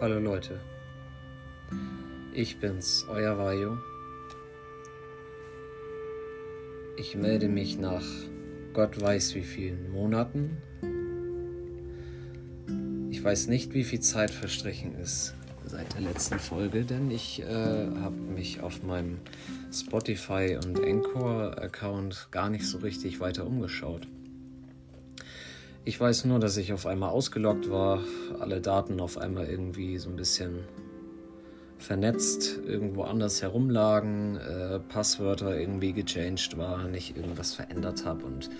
Hallo Leute, ich bin's, euer Vajo. Ich melde mich nach Gott weiß wie vielen Monaten. Ich weiß nicht, wie viel Zeit verstrichen ist seit der letzten Folge, denn ich äh, habe mich auf meinem Spotify und Encore-Account gar nicht so richtig weiter umgeschaut. Ich weiß nur, dass ich auf einmal ausgeloggt war, alle Daten auf einmal irgendwie so ein bisschen vernetzt irgendwo anders herumlagen, äh, Passwörter irgendwie gechanged waren, ich irgendwas verändert habe und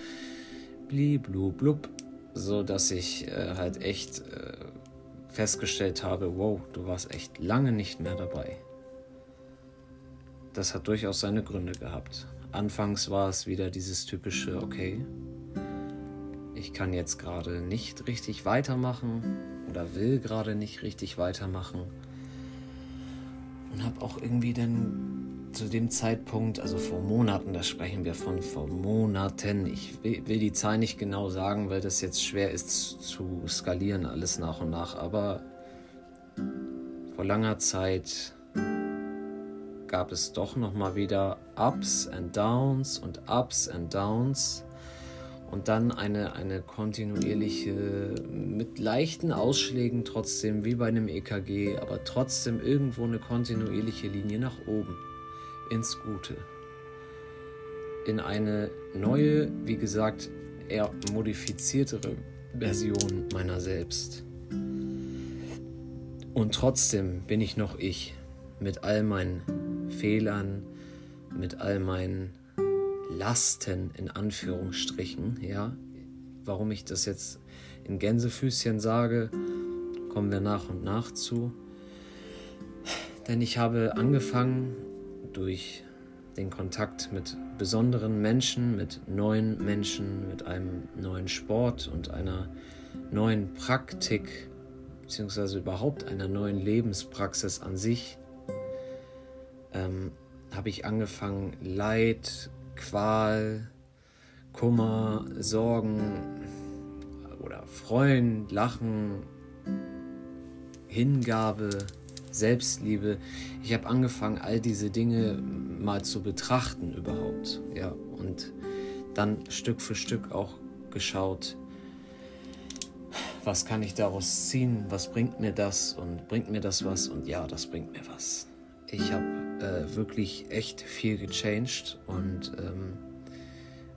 blub, so dass ich äh, halt echt äh, festgestellt habe, wow, du warst echt lange nicht mehr dabei. Das hat durchaus seine Gründe gehabt. Anfangs war es wieder dieses typische, okay, ich kann jetzt gerade nicht richtig weitermachen oder will gerade nicht richtig weitermachen. Und habe auch irgendwie dann zu dem Zeitpunkt, also vor Monaten, da sprechen wir von vor Monaten, ich will, die Zahl nicht genau sagen, weil das jetzt schwer ist zu skalieren, alles nach und nach, aber vor langer Zeit gab es doch noch mal wieder Ups and Downs und Ups and Downs und dann eine, eine kontinuierliche, mit leichten Ausschlägen trotzdem, wie bei einem EKG, aber trotzdem irgendwo eine kontinuierliche Linie nach oben, ins Gute. In eine neue, wie gesagt, eher modifiziertere Version meiner selbst. Und trotzdem bin ich noch ich, mit all meinen Fehlern, mit all meinen Lasten in Anführungsstrichen, ja. Warum ich das jetzt in Gänsefüßchen sage, kommen wir nach und nach zu. Denn ich habe angefangen durch den Kontakt mit besonderen Menschen, mit neuen Menschen, mit einem neuen Sport und einer neuen Praktik, beziehungsweise überhaupt einer neuen Lebenspraxis an sich, ähm, habe ich angefangen, Leid, Qual, Kummer, Sorgen oder Freuen, Lachen, Hingabe, Selbstliebe. Ich habe angefangen, all diese Dinge mal zu betrachten überhaupt, ja, und dann Stück für Stück auch geschaut, was kann ich daraus ziehen, was bringt mir das und bringt mir das was und ja, das bringt mir was. Ich habe äh, wirklich echt viel gechanged und ähm,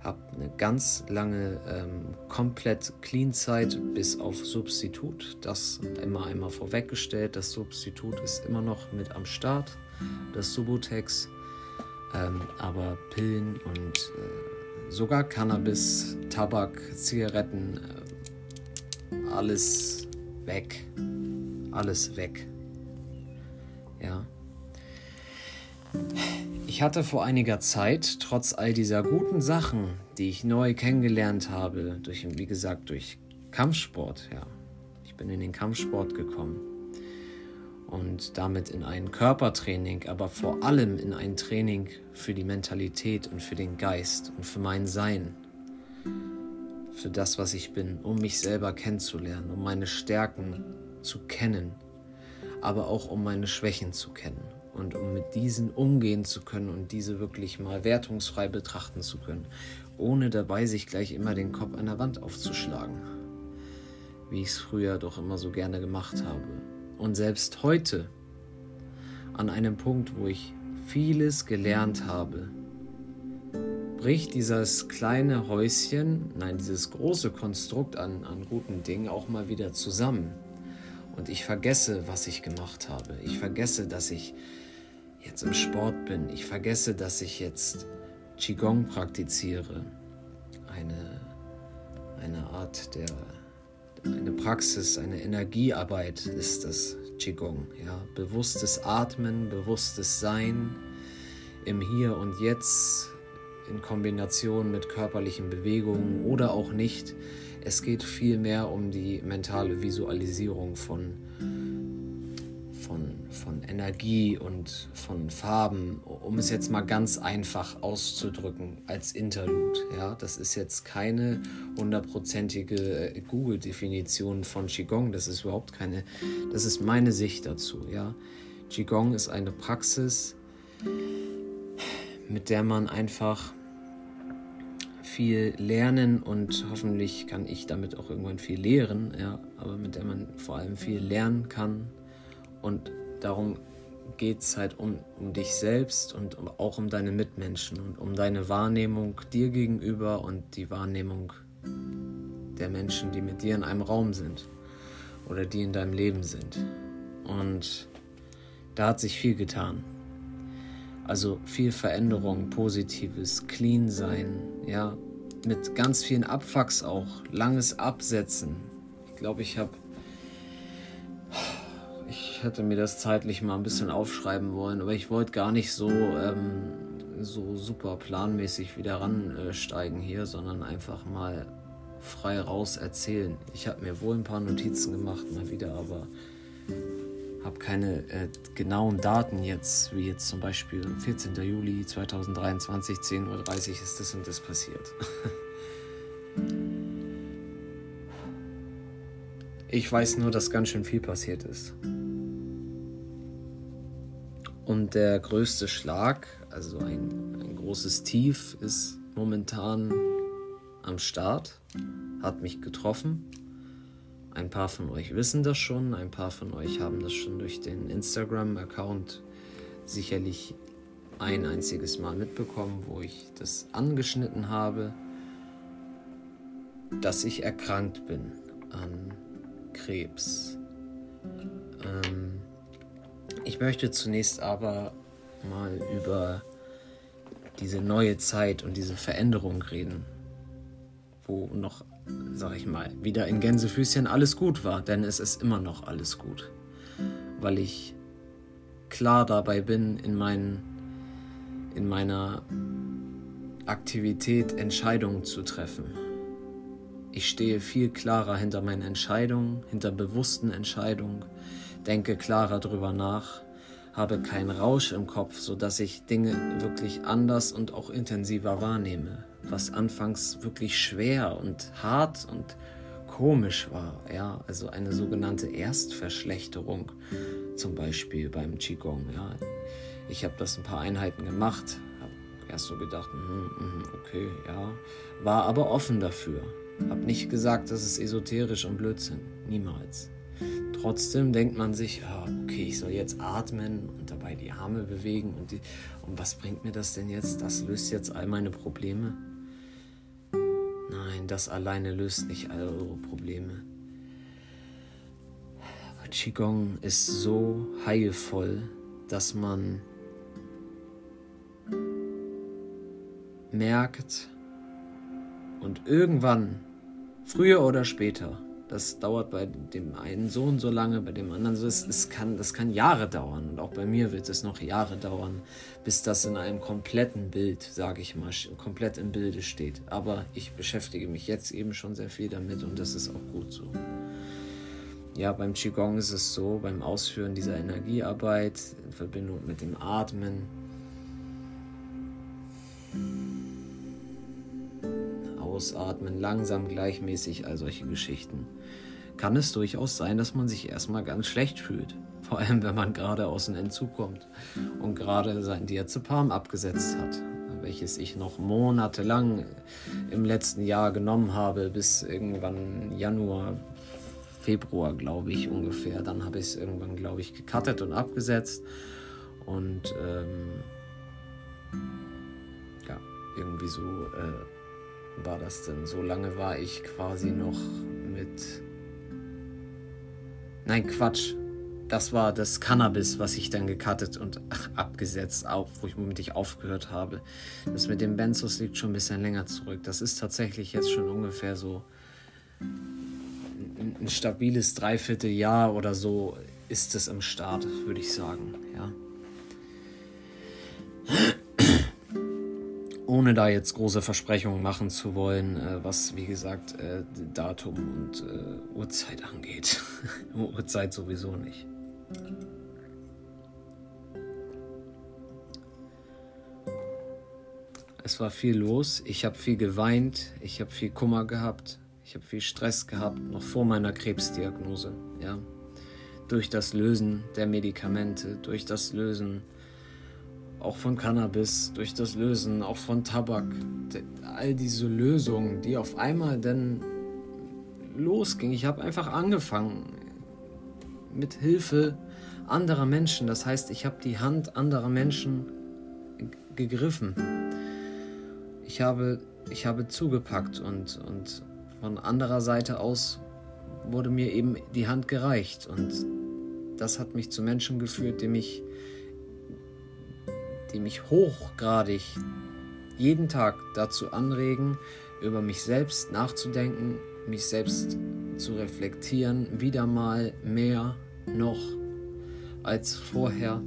habe eine ganz lange ähm, komplett Clean Zeit bis auf Substitut. Das immer einmal vorweggestellt. Das Substitut ist immer noch mit am Start, das Subutex. Ähm, aber Pillen und äh, sogar Cannabis, Tabak, Zigaretten, äh, alles weg. Alles weg. Ja. Ich hatte vor einiger Zeit, trotz all dieser guten Sachen, die ich neu kennengelernt habe, durch, wie gesagt, durch Kampfsport, ja. Ich bin in den Kampfsport gekommen. Und damit in ein Körpertraining, aber vor allem in ein Training für die Mentalität und für den Geist und für mein Sein, für das, was ich bin, um mich selber kennenzulernen, um meine Stärken zu kennen, aber auch um meine Schwächen zu kennen und um mit diesen umgehen zu können und diese wirklich mal wertungsfrei betrachten zu können, ohne dabei sich gleich immer den Kopf an der Wand aufzuschlagen, wie ich es früher doch immer so gerne gemacht habe. Und selbst heute, an einem Punkt, wo ich vieles gelernt habe, bricht dieses kleine Häuschen, nein, dieses große Konstrukt an, an guten Dingen auch mal wieder zusammen. Und ich vergesse, was ich gemacht habe. Ich vergesse, dass ich jetzt im Sport bin. Ich vergesse, dass ich jetzt Qigong praktiziere. Eine, eine Art der, eine Praxis, eine Energiearbeit ist das Qigong. Ja? Bewusstes Atmen, bewusstes Sein im Hier und Jetzt in Kombination mit körperlichen Bewegungen oder auch nicht. Es geht vielmehr um die mentale Visualisierung von von, von Energie und von Farben, um es jetzt mal ganz einfach auszudrücken als Interlude. Ja, das ist jetzt keine hundertprozentige äh, Google-Definition von Qigong. Das ist überhaupt keine. Das ist meine Sicht dazu. Ja, Qigong ist eine Praxis, mit der man einfach viel lernen und hoffentlich kann ich damit auch irgendwann viel lehren, ja, aber mit der man vor allem viel lernen kann. Und darum geht es halt um, um dich selbst und um, auch um deine Mitmenschen und um deine Wahrnehmung dir gegenüber und die Wahrnehmung der Menschen, die mit dir in einem Raum sind oder die in deinem Leben sind. Und da hat sich viel getan. Also viel Veränderung, Positives, Clean sein, ja, mit ganz vielen Abfucks auch, langes Absetzen. Ich glaube, ich habe, ich hätte mir das zeitlich mal ein bisschen aufschreiben wollen, aber ich wollte gar nicht so, ähm, so super planmäßig wieder ransteigen hier, sondern einfach mal frei raus erzählen. Ich habe mir wohl ein paar Notizen gemacht, mal wieder, aber habe keine äh, genauen Daten jetzt, wie jetzt zum Beispiel 14. Juli 2023, 10.30 Uhr ist das und das passiert. ich weiß nur, dass ganz schön viel passiert ist. Und der größte Schlag, also ein, ein großes Tief, ist momentan am Start, hat mich getroffen. Ein paar von euch wissen das schon, ein paar von euch haben das schon durch den Instagram-Account sicherlich ein einziges Mal mitbekommen, wo ich das angeschnitten habe, dass ich erkrankt bin an Krebs. Ähm, ich möchte zunächst aber mal über diese neue Zeit und diese Veränderung reden, wo noch sag ich mal, wieder in Gänsefüßchen alles gut war, denn es ist immer noch alles gut, weil ich klar dabei bin in, meinen, in meiner Aktivität Entscheidungen zu treffen. Ich stehe viel klarer hinter meinen Entscheidungen, hinter bewussten Entscheidungen, denke klarer drüber nach, habe keinen Rausch im Kopf, sodass ich Dinge wirklich anders und auch intensiver wahrnehme was anfangs wirklich schwer und hart und komisch war. Ja, also eine sogenannte Erstverschlechterung, zum Beispiel beim Qigong. Ja, ich habe das ein paar Einheiten gemacht, habe erst so gedacht, mm, okay, ja, war aber offen dafür. Habe nicht gesagt, das ist esoterisch und Blödsinn, niemals. Trotzdem denkt man sich, okay, ich soll jetzt atmen und dabei die Arme bewegen und, die, und was bringt mir das denn jetzt? Das löst jetzt all meine Probleme. Nein, das alleine löst nicht all eure Probleme. Qigong ist so heilvoll, dass man merkt und irgendwann, früher oder später, das dauert bei dem einen so und so lange, bei dem anderen so. Es, es kann, das kann Jahre dauern. Und auch bei mir wird es noch Jahre dauern, bis das in einem kompletten Bild, sage ich mal, komplett im Bilde steht. Aber ich beschäftige mich jetzt eben schon sehr viel damit und das ist auch gut so. Ja, beim Qigong ist es so, beim Ausführen dieser Energiearbeit in Verbindung mit dem Atmen, Ausatmen, langsam, gleichmäßig, all solche Geschichten, kann es durchaus sein, dass man sich erstmal ganz schlecht fühlt. Vor allem, wenn man gerade aus dem Entzug kommt und gerade sein Diazepam abgesetzt hat, welches ich noch monatelang im letzten Jahr genommen habe, bis irgendwann Januar, Februar, glaube ich, ungefähr. Dann habe ich es irgendwann, glaube ich, gecuttet und abgesetzt. Und ähm, ja, irgendwie so äh, war das denn? So lange war ich quasi noch mit. Nein, Quatsch. Das war das Cannabis, was ich dann gecuttet und ach, abgesetzt, auch, wo ich, womit aufgehört habe. Das mit dem Benzos liegt schon ein bisschen länger zurück. Das ist tatsächlich jetzt schon ungefähr so ein, ein stabiles Dreivierteljahr oder so ist es im Start, würde ich sagen. Ja ohne da jetzt große Versprechungen machen zu wollen, äh, was wie gesagt äh, Datum und äh, Uhrzeit angeht. Uhrzeit sowieso nicht. Es war viel los, ich habe viel geweint, ich habe viel Kummer gehabt, ich habe viel Stress gehabt, noch vor meiner Krebsdiagnose. Ja? Durch das Lösen der Medikamente, durch das Lösen äh, auch von Cannabis, durch das Lösen auch von Tabak. All diese Lösungen, die auf einmal dann losging. Ich habe einfach angefangen mit Hilfe anderer Menschen. Das heißt, ich habe die Hand anderer Menschen gegriffen. Ich habe, ich habe zugepackt und, und von anderer Seite aus wurde mir eben die Hand gereicht. Und das hat mich zu Menschen geführt, die mich, die mich hochgradig jeden Tag dazu anregen, über mich selbst nachzudenken, mich selbst zu reflektieren, wieder mal mehr noch als vorher,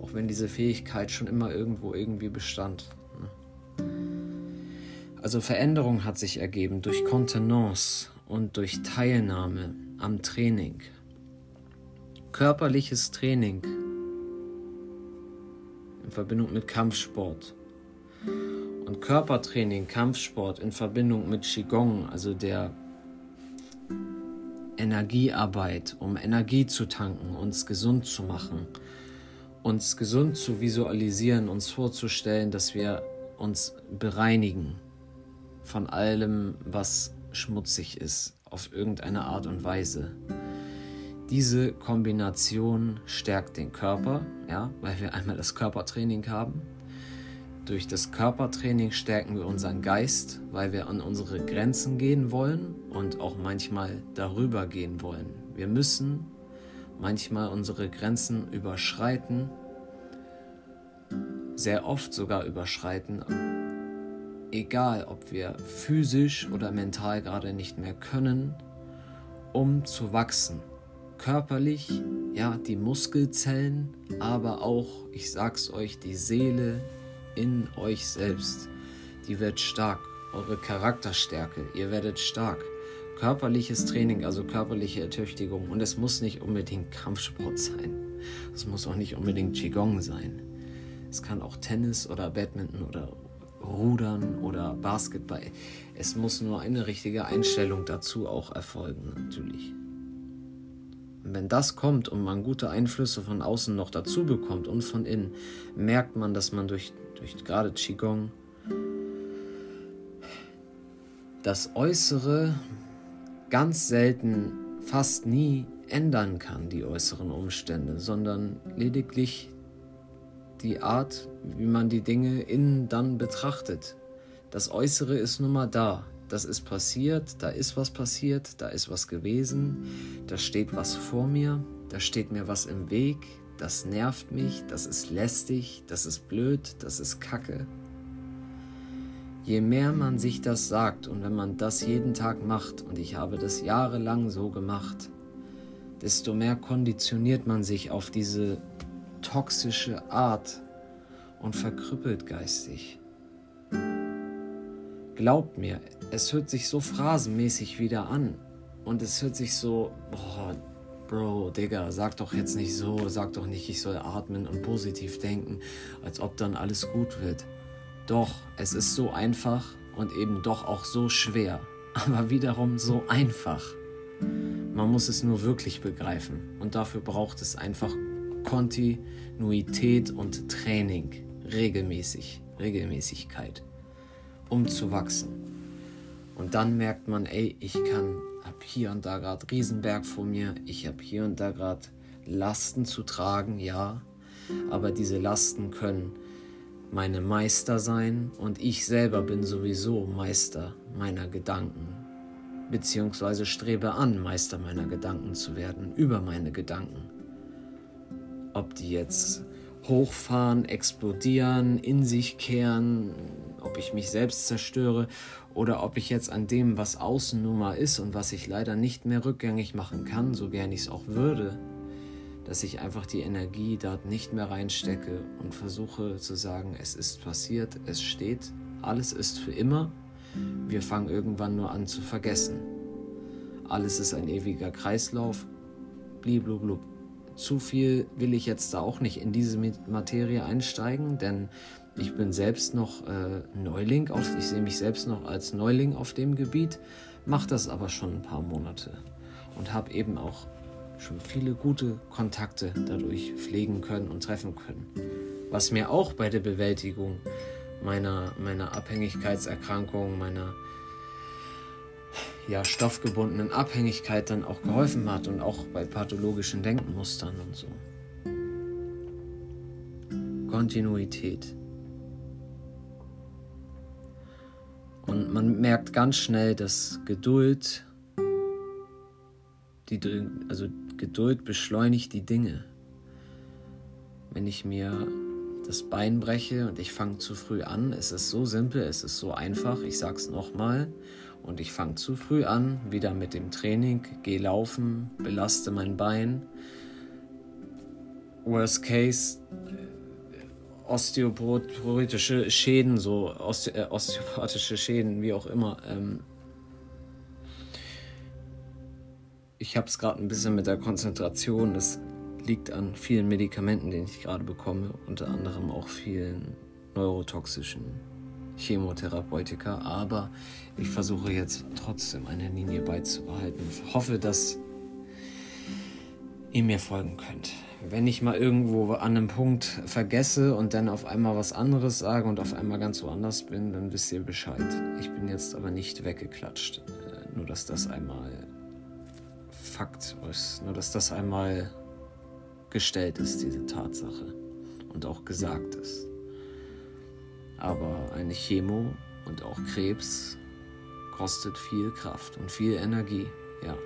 auch wenn diese Fähigkeit schon immer irgendwo irgendwie bestand. Also Veränderung hat sich ergeben durch Kontenance und durch Teilnahme am Training. Körperliches Training in Verbindung mit Kampfsport. Und Körpertraining, Kampfsport in Verbindung mit Qigong, also der Energiearbeit, um Energie zu tanken, uns gesund zu machen, uns gesund zu visualisieren, uns vorzustellen, dass wir uns bereinigen von allem, was schmutzig ist, auf irgendeine Art und Weise. Diese Kombination stärkt den Körper, ja, weil wir einmal das Körpertraining haben durch das Körpertraining stärken wir unseren Geist, weil wir an unsere Grenzen gehen wollen und auch manchmal darüber gehen wollen. Wir müssen manchmal unsere Grenzen überschreiten, sehr oft sogar überschreiten, egal ob wir physisch oder mental gerade nicht mehr können, um zu wachsen. Körperlich, ja, die Muskelzellen, aber auch, ich sag's euch, die Seele, in euch selbst. Die wird stark. Eure Charakterstärke. Ihr werdet stark. Körperliches Training, also körperliche Ertüchtigung. Und es muss nicht unbedingt Kampfsport sein. Es muss auch nicht unbedingt Qigong sein. Es kann auch Tennis oder Badminton oder Rudern oder Basketball. Es muss nur eine richtige Einstellung dazu auch erfolgen, natürlich. Und wenn das kommt und man gute Einflüsse von außen noch dazu bekommt und von innen, merkt man, dass man durch durch gerade Qigong, das Äußere ganz selten, fast nie ändern kann, die äußeren Umstände, sondern lediglich die Art, wie man die Dinge innen dann betrachtet. Das Äußere ist nun mal da. Das ist passiert, da ist was passiert, da ist was gewesen, da steht was vor mir, da steht mir was im Weg, das nervt mich, das ist lästig, das ist blöd, das ist kacke. Je mehr man sich das sagt und wenn man das jeden Tag macht, und ich habe das jahrelang so gemacht, desto mehr konditioniert man sich auf diese toxische Art und verkrüppelt geistig. Glaubt mir, es hört sich so phrasenmäßig wieder an und es hört sich so, boah, Bro, Digga, sag doch jetzt nicht so, sag doch nicht, ich soll atmen und positiv denken, als ob dann alles gut wird. Doch, es ist so einfach und eben doch auch so schwer, aber wiederum so einfach. Man muss es nur wirklich begreifen und dafür braucht es einfach Kontinuität und Training, regelmäßig, Regelmäßigkeit, um zu wachsen. Und dann merkt man, ey, ich kann habe hier und da gerade Riesenberg vor mir, ich habe hier und da gerade Lasten zu tragen, ja, aber diese Lasten können meine Meister sein und ich selber bin sowieso Meister meiner Gedanken, beziehungsweise strebe an, Meister meiner Gedanken zu werden, über meine Gedanken. Ob die jetzt hochfahren, explodieren, in sich kehren, ob ich mich selbst zerstöre oder ob ich jetzt an dem, was außen nun mal ist und was ich leider nicht mehr rückgängig machen kann, so gern ich es auch würde, dass ich einfach die Energie dort nicht mehr reinstecke und versuche zu sagen, es ist passiert, es steht, alles ist für immer, wir fangen irgendwann nur an zu vergessen. Alles ist ein ewiger Kreislauf, bliblublub. Zu viel will ich jetzt da auch nicht in diese Materie einsteigen, denn Ich bin selbst noch äh, Neuling, auf, ich sehe mich selbst noch als Neuling auf dem Gebiet, mache das aber schon ein paar Monate und habe eben auch schon viele gute Kontakte dadurch pflegen können und treffen können. Was mir auch bei der Bewältigung meiner, meiner Abhängigkeitserkrankung, meiner ja, stoffgebundenen Abhängigkeit dann auch geholfen hat und auch bei pathologischen Denkmustern und so. Kontinuität. Und man merkt ganz schnell, dass Geduld, die, also Geduld beschleunigt die Dinge. Wenn ich mir das Bein breche und ich fange zu früh an, es ist so simpel, es ist so einfach, ich sag's nochmal, und ich fange zu früh an, wieder mit dem Training, gehe laufen, belaste mein Bein. Worst case, osteoporotische Schäden, so Oste äh, osteopathische Schäden, wie auch immer. Ähm ich habe es gerade ein bisschen mit der Konzentration. Das liegt an vielen Medikamenten, die ich gerade bekomme, unter anderem auch vielen neurotoxischen Chemotherapeutika. Aber ich versuche jetzt trotzdem eine Linie beizubehalten. Ich hoffe, dass ihr mir folgen könnt wenn ich mal irgendwo an einem Punkt vergesse und dann auf einmal was anderes sage und auf einmal ganz woanders bin, dann wisst ihr Bescheid. Ich bin jetzt aber nicht weggeklatscht. Äh, nur dass das einmal Fakt ist. Nur dass das einmal gestellt ist, diese Tatsache. Und auch gesagt ist. Aber eine Chemo und auch Krebs kostet viel Kraft und viel Energie, ja.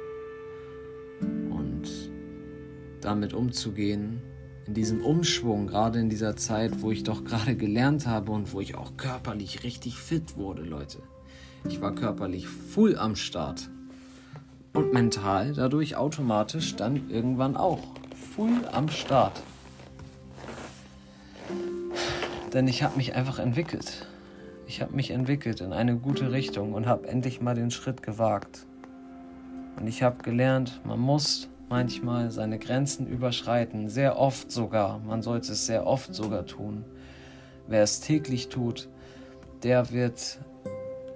Damit umzugehen, in diesem Umschwung, gerade in dieser Zeit, wo ich doch gerade gelernt habe und wo ich auch körperlich richtig fit wurde, Leute. Ich war körperlich full am Start und mental dadurch automatisch dann irgendwann auch full am Start. Denn ich habe mich einfach entwickelt. Ich habe mich entwickelt in eine gute Richtung und habe endlich mal den Schritt gewagt. Und ich habe gelernt, man muss manchmal seine Grenzen überschreiten, sehr oft sogar. Man sollte es sehr oft sogar tun. Wer es täglich tut, der wird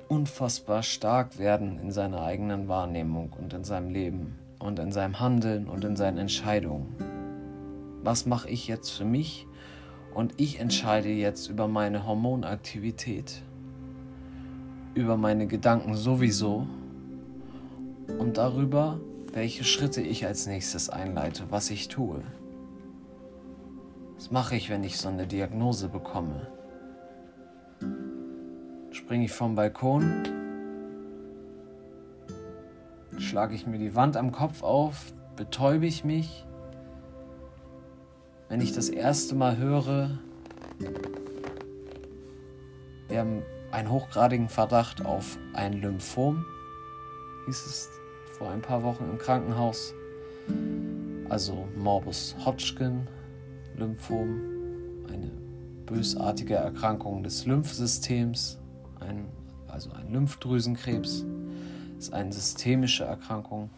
unfassbar stark werden in seiner eigenen Wahrnehmung und in seinem Leben und in seinem Handeln und in seinen Entscheidungen. Was mache ich jetzt für mich? Und ich entscheide jetzt über meine Hormonaktivität, über meine Gedanken sowieso und darüber, welche Schritte ich als nächstes einleite, was ich tue. Was mache ich, wenn ich so eine Diagnose bekomme? Springe ich vom Balkon? Schlage ich mir die Wand am Kopf auf? Betäube ich mich? Wenn ich das erste Mal höre, wir haben einen hochgradigen Verdacht auf ein Lymphom, hieß es vor ein paar Wochen im Krankenhaus. Also Morbus Hodgkin Lymphom, eine bösartige Erkrankung des Lymphsystems, ein, also ein Lymphdrüsenkrebs, ist eine systemische Erkrankung,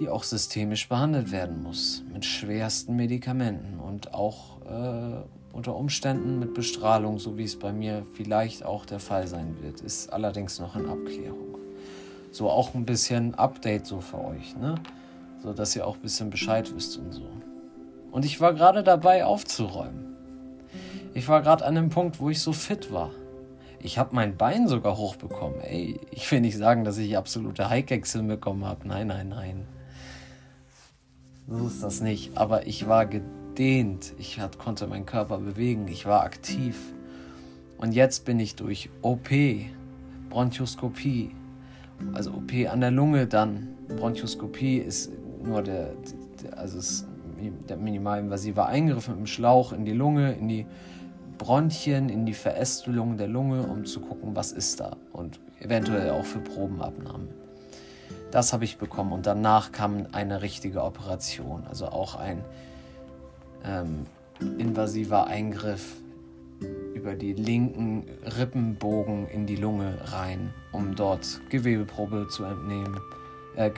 die auch systemisch behandelt werden muss, mit schwersten Medikamenten und auch äh, unter Umständen mit Bestrahlung, so wie es bei mir vielleicht auch der Fall sein wird, ist allerdings noch in Abklärung. So auch ein bisschen Update so für euch, ne? So dass ihr auch ein bisschen Bescheid wisst und so. Und ich war gerade dabei aufzuräumen. Ich war gerade an dem Punkt, wo ich so fit war. Ich habe mein Bein sogar hochbekommen. Ey, ich will nicht sagen, dass ich absolute Highkicks hinbekommen habe. Nein, nein, nein. So ist das nicht. Aber ich war gedehnt. Ich hat, konnte meinen Körper bewegen. Ich war aktiv. Und jetzt bin ich durch OP, Bronchoskopie, also OP an der Lunge dann. Bronchoskopie ist nur der, also ist der minimalinvasive Eingriff mit dem Schlauch in die Lunge, in die Bronchien, in die Verästelung der Lunge, um zu gucken, was ist da und eventuell auch für Probenabnahmen. Das habe ich bekommen und danach kam eine richtige Operation, also auch ein ähm, invasiver Eingriff über die linken Rippenbogen in die Lunge rein, um dort Gewebeprobe zu entnehmen, äh,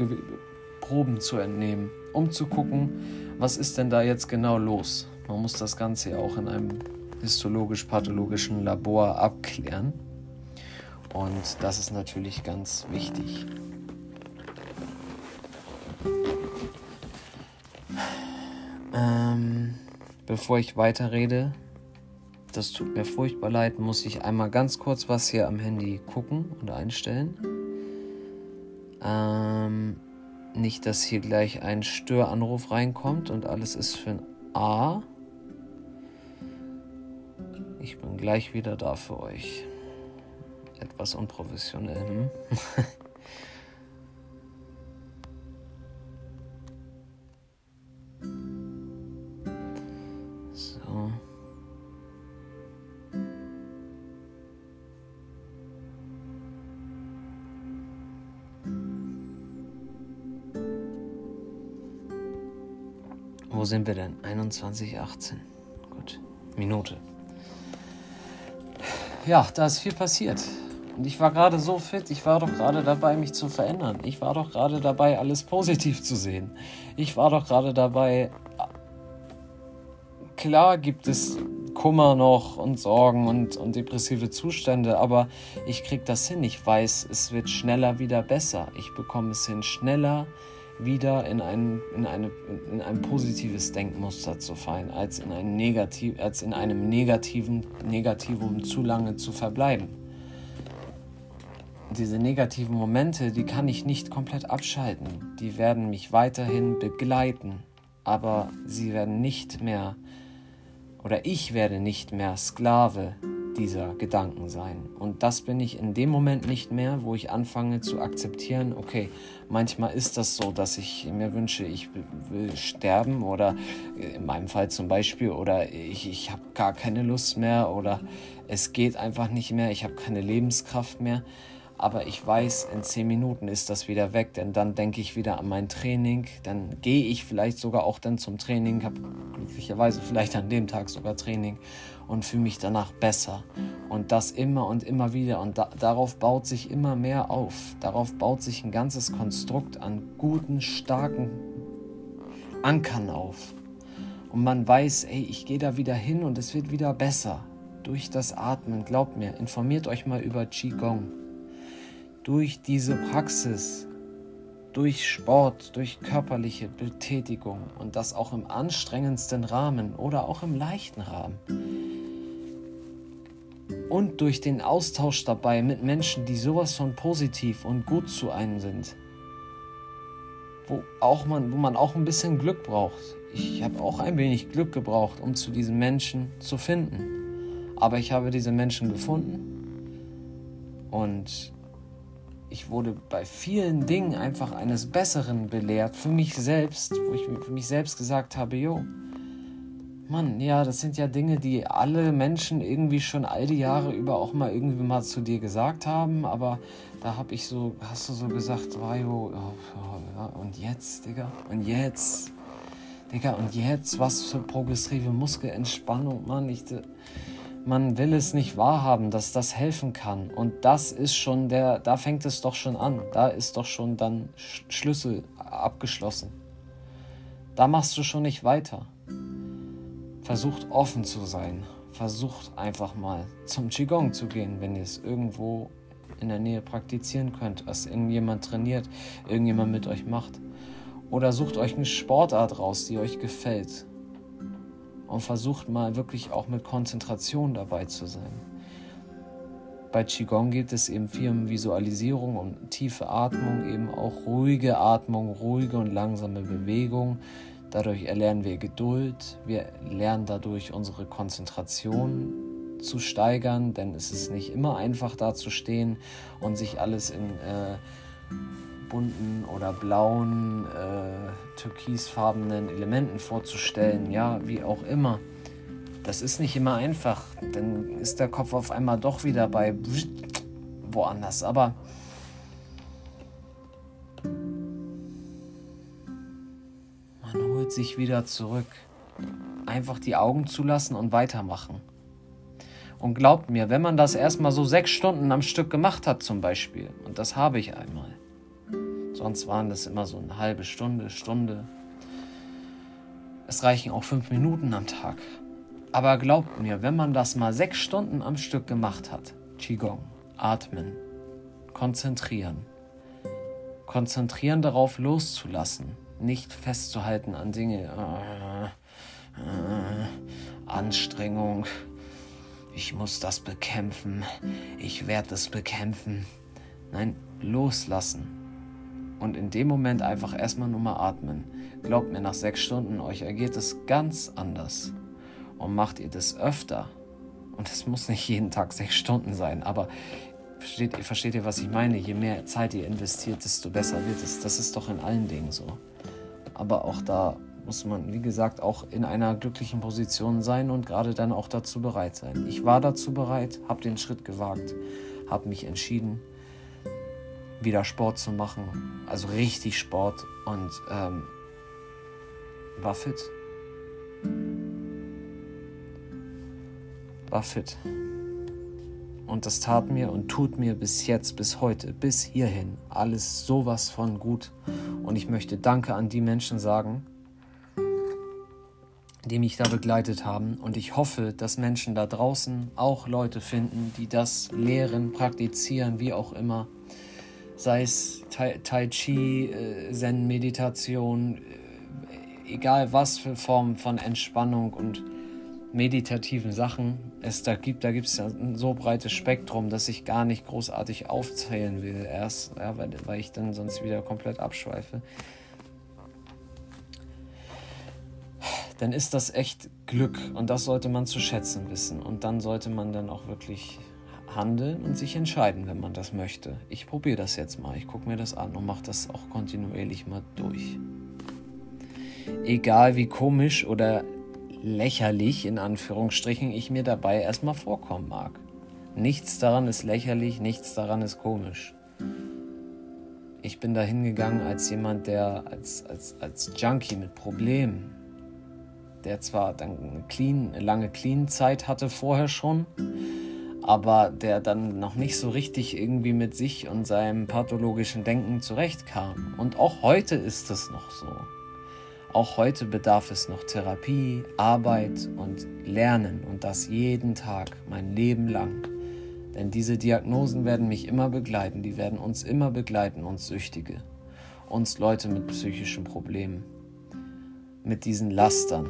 Proben zu entnehmen, um zu gucken, was ist denn da jetzt genau los. Man muss das Ganze auch in einem histologisch-pathologischen Labor abklären. Und das ist natürlich ganz wichtig. Ähm, bevor ich weiterrede, das tut mir furchtbar leid, muss ich einmal ganz kurz was hier am Handy gucken und einstellen. Ähm, nicht, dass hier gleich ein Störanruf reinkommt und alles ist für ein A. Ich bin gleich wieder da für euch. Etwas unprofessionell. Hm? sind wir denn? 21.18. Gut. Minute. Ja, da ist viel passiert. Und ich war gerade so fit, ich war doch gerade dabei, mich zu verändern. Ich war doch gerade dabei, alles positiv zu sehen. Ich war doch gerade dabei. Klar gibt es Kummer noch und Sorgen und, und depressive Zustände, aber ich krieg das hin. Ich weiß, es wird schneller wieder besser. Ich bekomme es hin, schneller in ein, in, eine, in ein positives Denkmuster zu fallen, als in, ein Negativ, als in einem negativen Negativum zu lange zu verbleiben. Diese negativen Momente, die kann ich nicht komplett abschalten. Die werden mich weiterhin begleiten, aber sie werden nicht mehr, oder ich werde nicht mehr Sklave dieser Gedanken sein. Und das bin ich in dem Moment nicht mehr, wo ich anfange zu akzeptieren, okay, manchmal ist das so, dass ich mir wünsche, ich will sterben oder in meinem Fall zum Beispiel, oder ich, ich habe gar keine Lust mehr oder es geht einfach nicht mehr, ich habe keine Lebenskraft mehr aber ich weiß, in zehn Minuten ist das wieder weg, denn dann denke ich wieder an mein Training, dann gehe ich vielleicht sogar auch dann zum Training, habe glücklicherweise vielleicht an dem Tag sogar Training und fühle mich danach besser. Und das immer und immer wieder und da, darauf baut sich immer mehr auf. Darauf baut sich ein ganzes Konstrukt an guten, starken Ankern auf. Und man weiß, ey, ich gehe da wieder hin und es wird wieder besser. Durch das Atmen, glaubt mir, informiert euch mal über Qigong durch diese Praxis, durch Sport, durch körperliche Betätigung und das auch im anstrengendsten Rahmen oder auch im leichten Rahmen. Und durch den Austausch dabei mit Menschen, die sowas von positiv und gut zu einem sind. Wo, auch man, wo man auch ein bisschen Glück braucht. Ich habe auch ein wenig Glück gebraucht, um zu diesen Menschen zu finden. Aber ich habe diese Menschen gefunden. Und ich wurde bei vielen Dingen einfach eines Besseren belehrt, für mich selbst, wo ich für mich selbst gesagt habe, jo, Mann, ja, das sind ja Dinge, die alle Menschen irgendwie schon all die Jahre über auch mal irgendwie mal zu dir gesagt haben, aber da habe ich so, hast du so gesagt, Vajo, ja, und jetzt, Digga, und jetzt, Digga, und jetzt, was für progressive Muskelentspannung, Mann, ich, man will es nicht wahrhaben, dass das helfen kann. Und das ist schon der, da fängt es doch schon an. Da ist doch schon dann Schlüssel abgeschlossen. Da machst du schon nicht weiter. Versucht offen zu sein. Versucht einfach mal zum Qigong zu gehen, wenn ihr es irgendwo in der Nähe praktizieren könnt, was irgendjemand trainiert, irgendjemand mit euch macht. Oder sucht euch eine Sportart raus, die euch gefällt und versucht mal wirklich auch mit Konzentration dabei zu sein. Bei Qigong geht es eben viel um Visualisierung und tiefe Atmung, eben auch ruhige Atmung, ruhige und langsame Bewegung. Dadurch erlernen wir Geduld, wir lernen dadurch unsere Konzentration zu steigern, denn es ist nicht immer einfach da zu stehen und sich alles in äh, bunten oder blauen, äh, türkisfarbenen Elementen vorzustellen, ja, wie auch immer. Das ist nicht immer einfach, dann ist der Kopf auf einmal doch wieder bei woanders. Aber man holt sich wieder zurück. Einfach die Augen zulassen und weitermachen. Und glaubt mir, wenn man das erstmal so sechs Stunden am Stück gemacht hat, zum Beispiel, und das habe ich einmal, Sonst waren das immer so eine halbe Stunde, Stunde. Es reichen auch fünf Minuten am Tag. Aber glaubt mir, wenn man das mal sechs Stunden am Stück gemacht hat, Qigong, atmen, konzentrieren, konzentrieren darauf loszulassen, nicht festzuhalten an Dinge, äh, äh, Anstrengung, ich muss das bekämpfen, ich werde es bekämpfen. Nein, loslassen. Und in dem Moment einfach erstmal nur mal atmen. Glaubt mir, nach sechs Stunden euch ergeht es ganz anders. Und macht ihr das öfter, und es muss nicht jeden Tag sechs Stunden sein, aber versteht, versteht ihr, was ich meine? Je mehr Zeit ihr investiert, desto besser wird es. Das ist doch in allen Dingen so. Aber auch da muss man, wie gesagt, auch in einer glücklichen Position sein und gerade dann auch dazu bereit sein. Ich war dazu bereit, habe den Schritt gewagt, habe mich entschieden, wieder Sport zu machen, also richtig Sport und ähm, war fit. War fit. Und das tat mir und tut mir bis jetzt, bis heute, bis hierhin alles sowas von gut. Und ich möchte Danke an die Menschen sagen, die mich da begleitet haben. Und ich hoffe, dass Menschen da draußen auch Leute finden, die das lehren, praktizieren, wie auch immer. Sei es Tai, tai Chi, äh, Zen-Meditation, äh, egal was für Formen von Entspannung und meditativen Sachen es da gibt. Da gibt es ja ein so breites Spektrum, dass ich gar nicht großartig aufzählen will erst, ja, weil, weil ich dann sonst wieder komplett abschweife. Dann ist das echt Glück und das sollte man zu schätzen wissen. Und dann sollte man dann auch wirklich handeln und sich entscheiden, wenn man das möchte. Ich probiere das jetzt mal. Ich gucke mir das an und mache das auch kontinuierlich mal durch. Egal wie komisch oder lächerlich in Anführungsstrichen ich mir dabei erstmal vorkommen mag. Nichts daran ist lächerlich, nichts daran ist komisch. Ich bin da hingegangen als jemand, der als, als, als Junkie mit Problemen, der zwar dann eine, clean, eine lange Clean-Zeit hatte vorher schon, aber der dann noch nicht so richtig irgendwie mit sich und seinem pathologischen Denken zurechtkam. Und auch heute ist es noch so. Auch heute bedarf es noch Therapie, Arbeit und Lernen und das jeden Tag, mein Leben lang. Denn diese Diagnosen werden mich immer begleiten, die werden uns immer begleiten, uns Süchtige, uns Leute mit psychischen Problemen, mit diesen Lastern.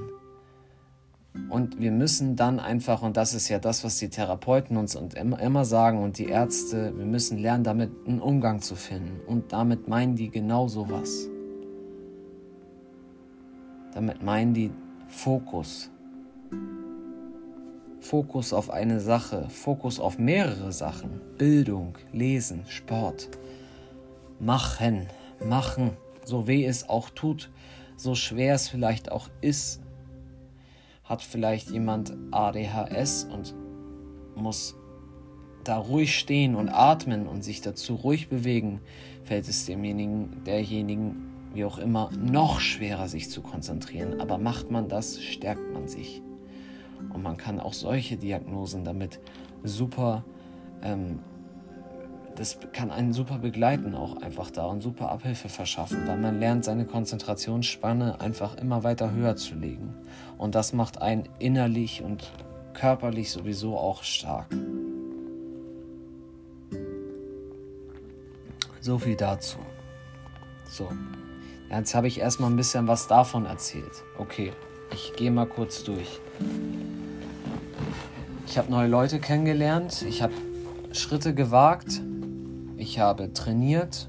Und wir müssen dann einfach, und das ist ja das, was die Therapeuten uns immer sagen und die Ärzte, wir müssen lernen, damit einen Umgang zu finden. Und damit meinen die genau sowas. Damit meinen die Fokus. Fokus auf eine Sache, Fokus auf mehrere Sachen. Bildung, Lesen, Sport. Machen, machen, so weh es auch tut, so schwer es vielleicht auch ist. Hat vielleicht jemand ADHS und muss da ruhig stehen und atmen und sich dazu ruhig bewegen, fällt es demjenigen, derjenigen wie auch immer, noch schwerer sich zu konzentrieren. Aber macht man das, stärkt man sich. Und man kann auch solche Diagnosen damit super, ähm, das kann einen super begleiten, auch einfach da und super Abhilfe verschaffen, weil man lernt, seine Konzentrationsspanne einfach immer weiter höher zu legen. Und das macht einen innerlich und körperlich sowieso auch stark. So viel dazu. So. Jetzt habe ich erstmal ein bisschen was davon erzählt. Okay, ich gehe mal kurz durch. Ich habe neue Leute kennengelernt, ich habe Schritte gewagt, ich habe trainiert,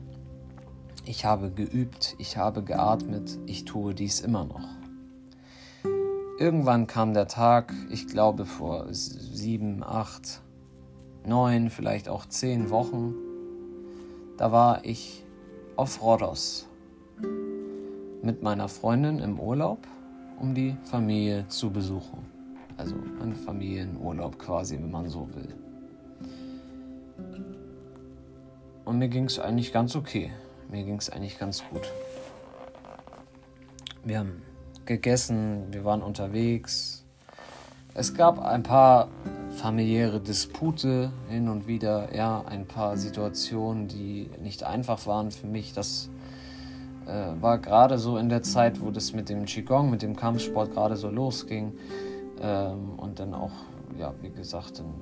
ich habe geübt, ich habe geatmet, ich tue dies immer noch. Irgendwann kam der Tag, ich glaube vor sieben, acht, neun, vielleicht auch zehn Wochen, da war ich auf Rhodos mit meiner Freundin im Urlaub, um die Familie zu besuchen. Also ein Familienurlaub quasi, wenn man so will. Und mir ging es eigentlich ganz okay. Mir ging es eigentlich ganz gut. Wir haben gegessen, wir waren unterwegs. Es gab ein paar familiäre Dispute hin und wieder, ja, ein paar Situationen, die nicht einfach waren für mich. Das äh, war gerade so in der Zeit, wo das mit dem Qigong, mit dem Kampfsport gerade so losging. Ähm, und dann auch, ja, wie gesagt, dann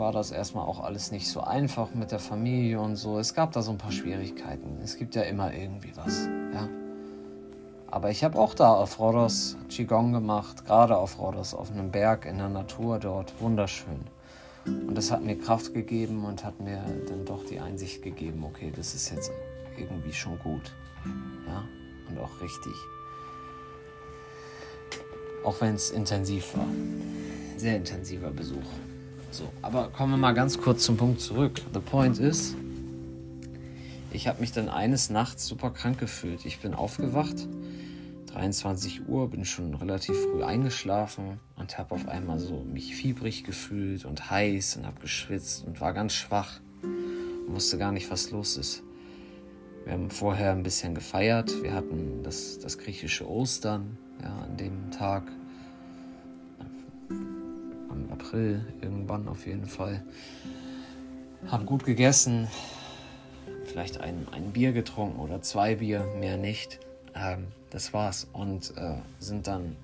war das erstmal auch alles nicht so einfach mit der Familie und so. Es gab da so ein paar Schwierigkeiten. Es gibt ja immer irgendwie was, ja. Aber ich habe auch da auf Rhodos Qigong gemacht, gerade auf Rhodos, auf einem Berg in der Natur dort. Wunderschön. Und das hat mir Kraft gegeben und hat mir dann doch die Einsicht gegeben, okay, das ist jetzt irgendwie schon gut. Ja, und auch richtig. Auch wenn es intensiv war. Sehr intensiver Besuch. So, aber kommen wir mal ganz kurz zum Punkt zurück. The point ist, ich habe mich dann eines Nachts super krank gefühlt. Ich bin aufgewacht, 23 Uhr, bin schon relativ früh eingeschlafen und habe auf einmal so mich fiebrig gefühlt und heiß und habe geschwitzt und war ganz schwach. Und wusste gar nicht, was los ist. Wir haben vorher ein bisschen gefeiert. Wir hatten das, das griechische Ostern ja, an dem Tag. April irgendwann auf jeden Fall. Haben gut gegessen, vielleicht ein, ein Bier getrunken oder zwei Bier, mehr nicht. Ähm, das war's. Und äh, sind dann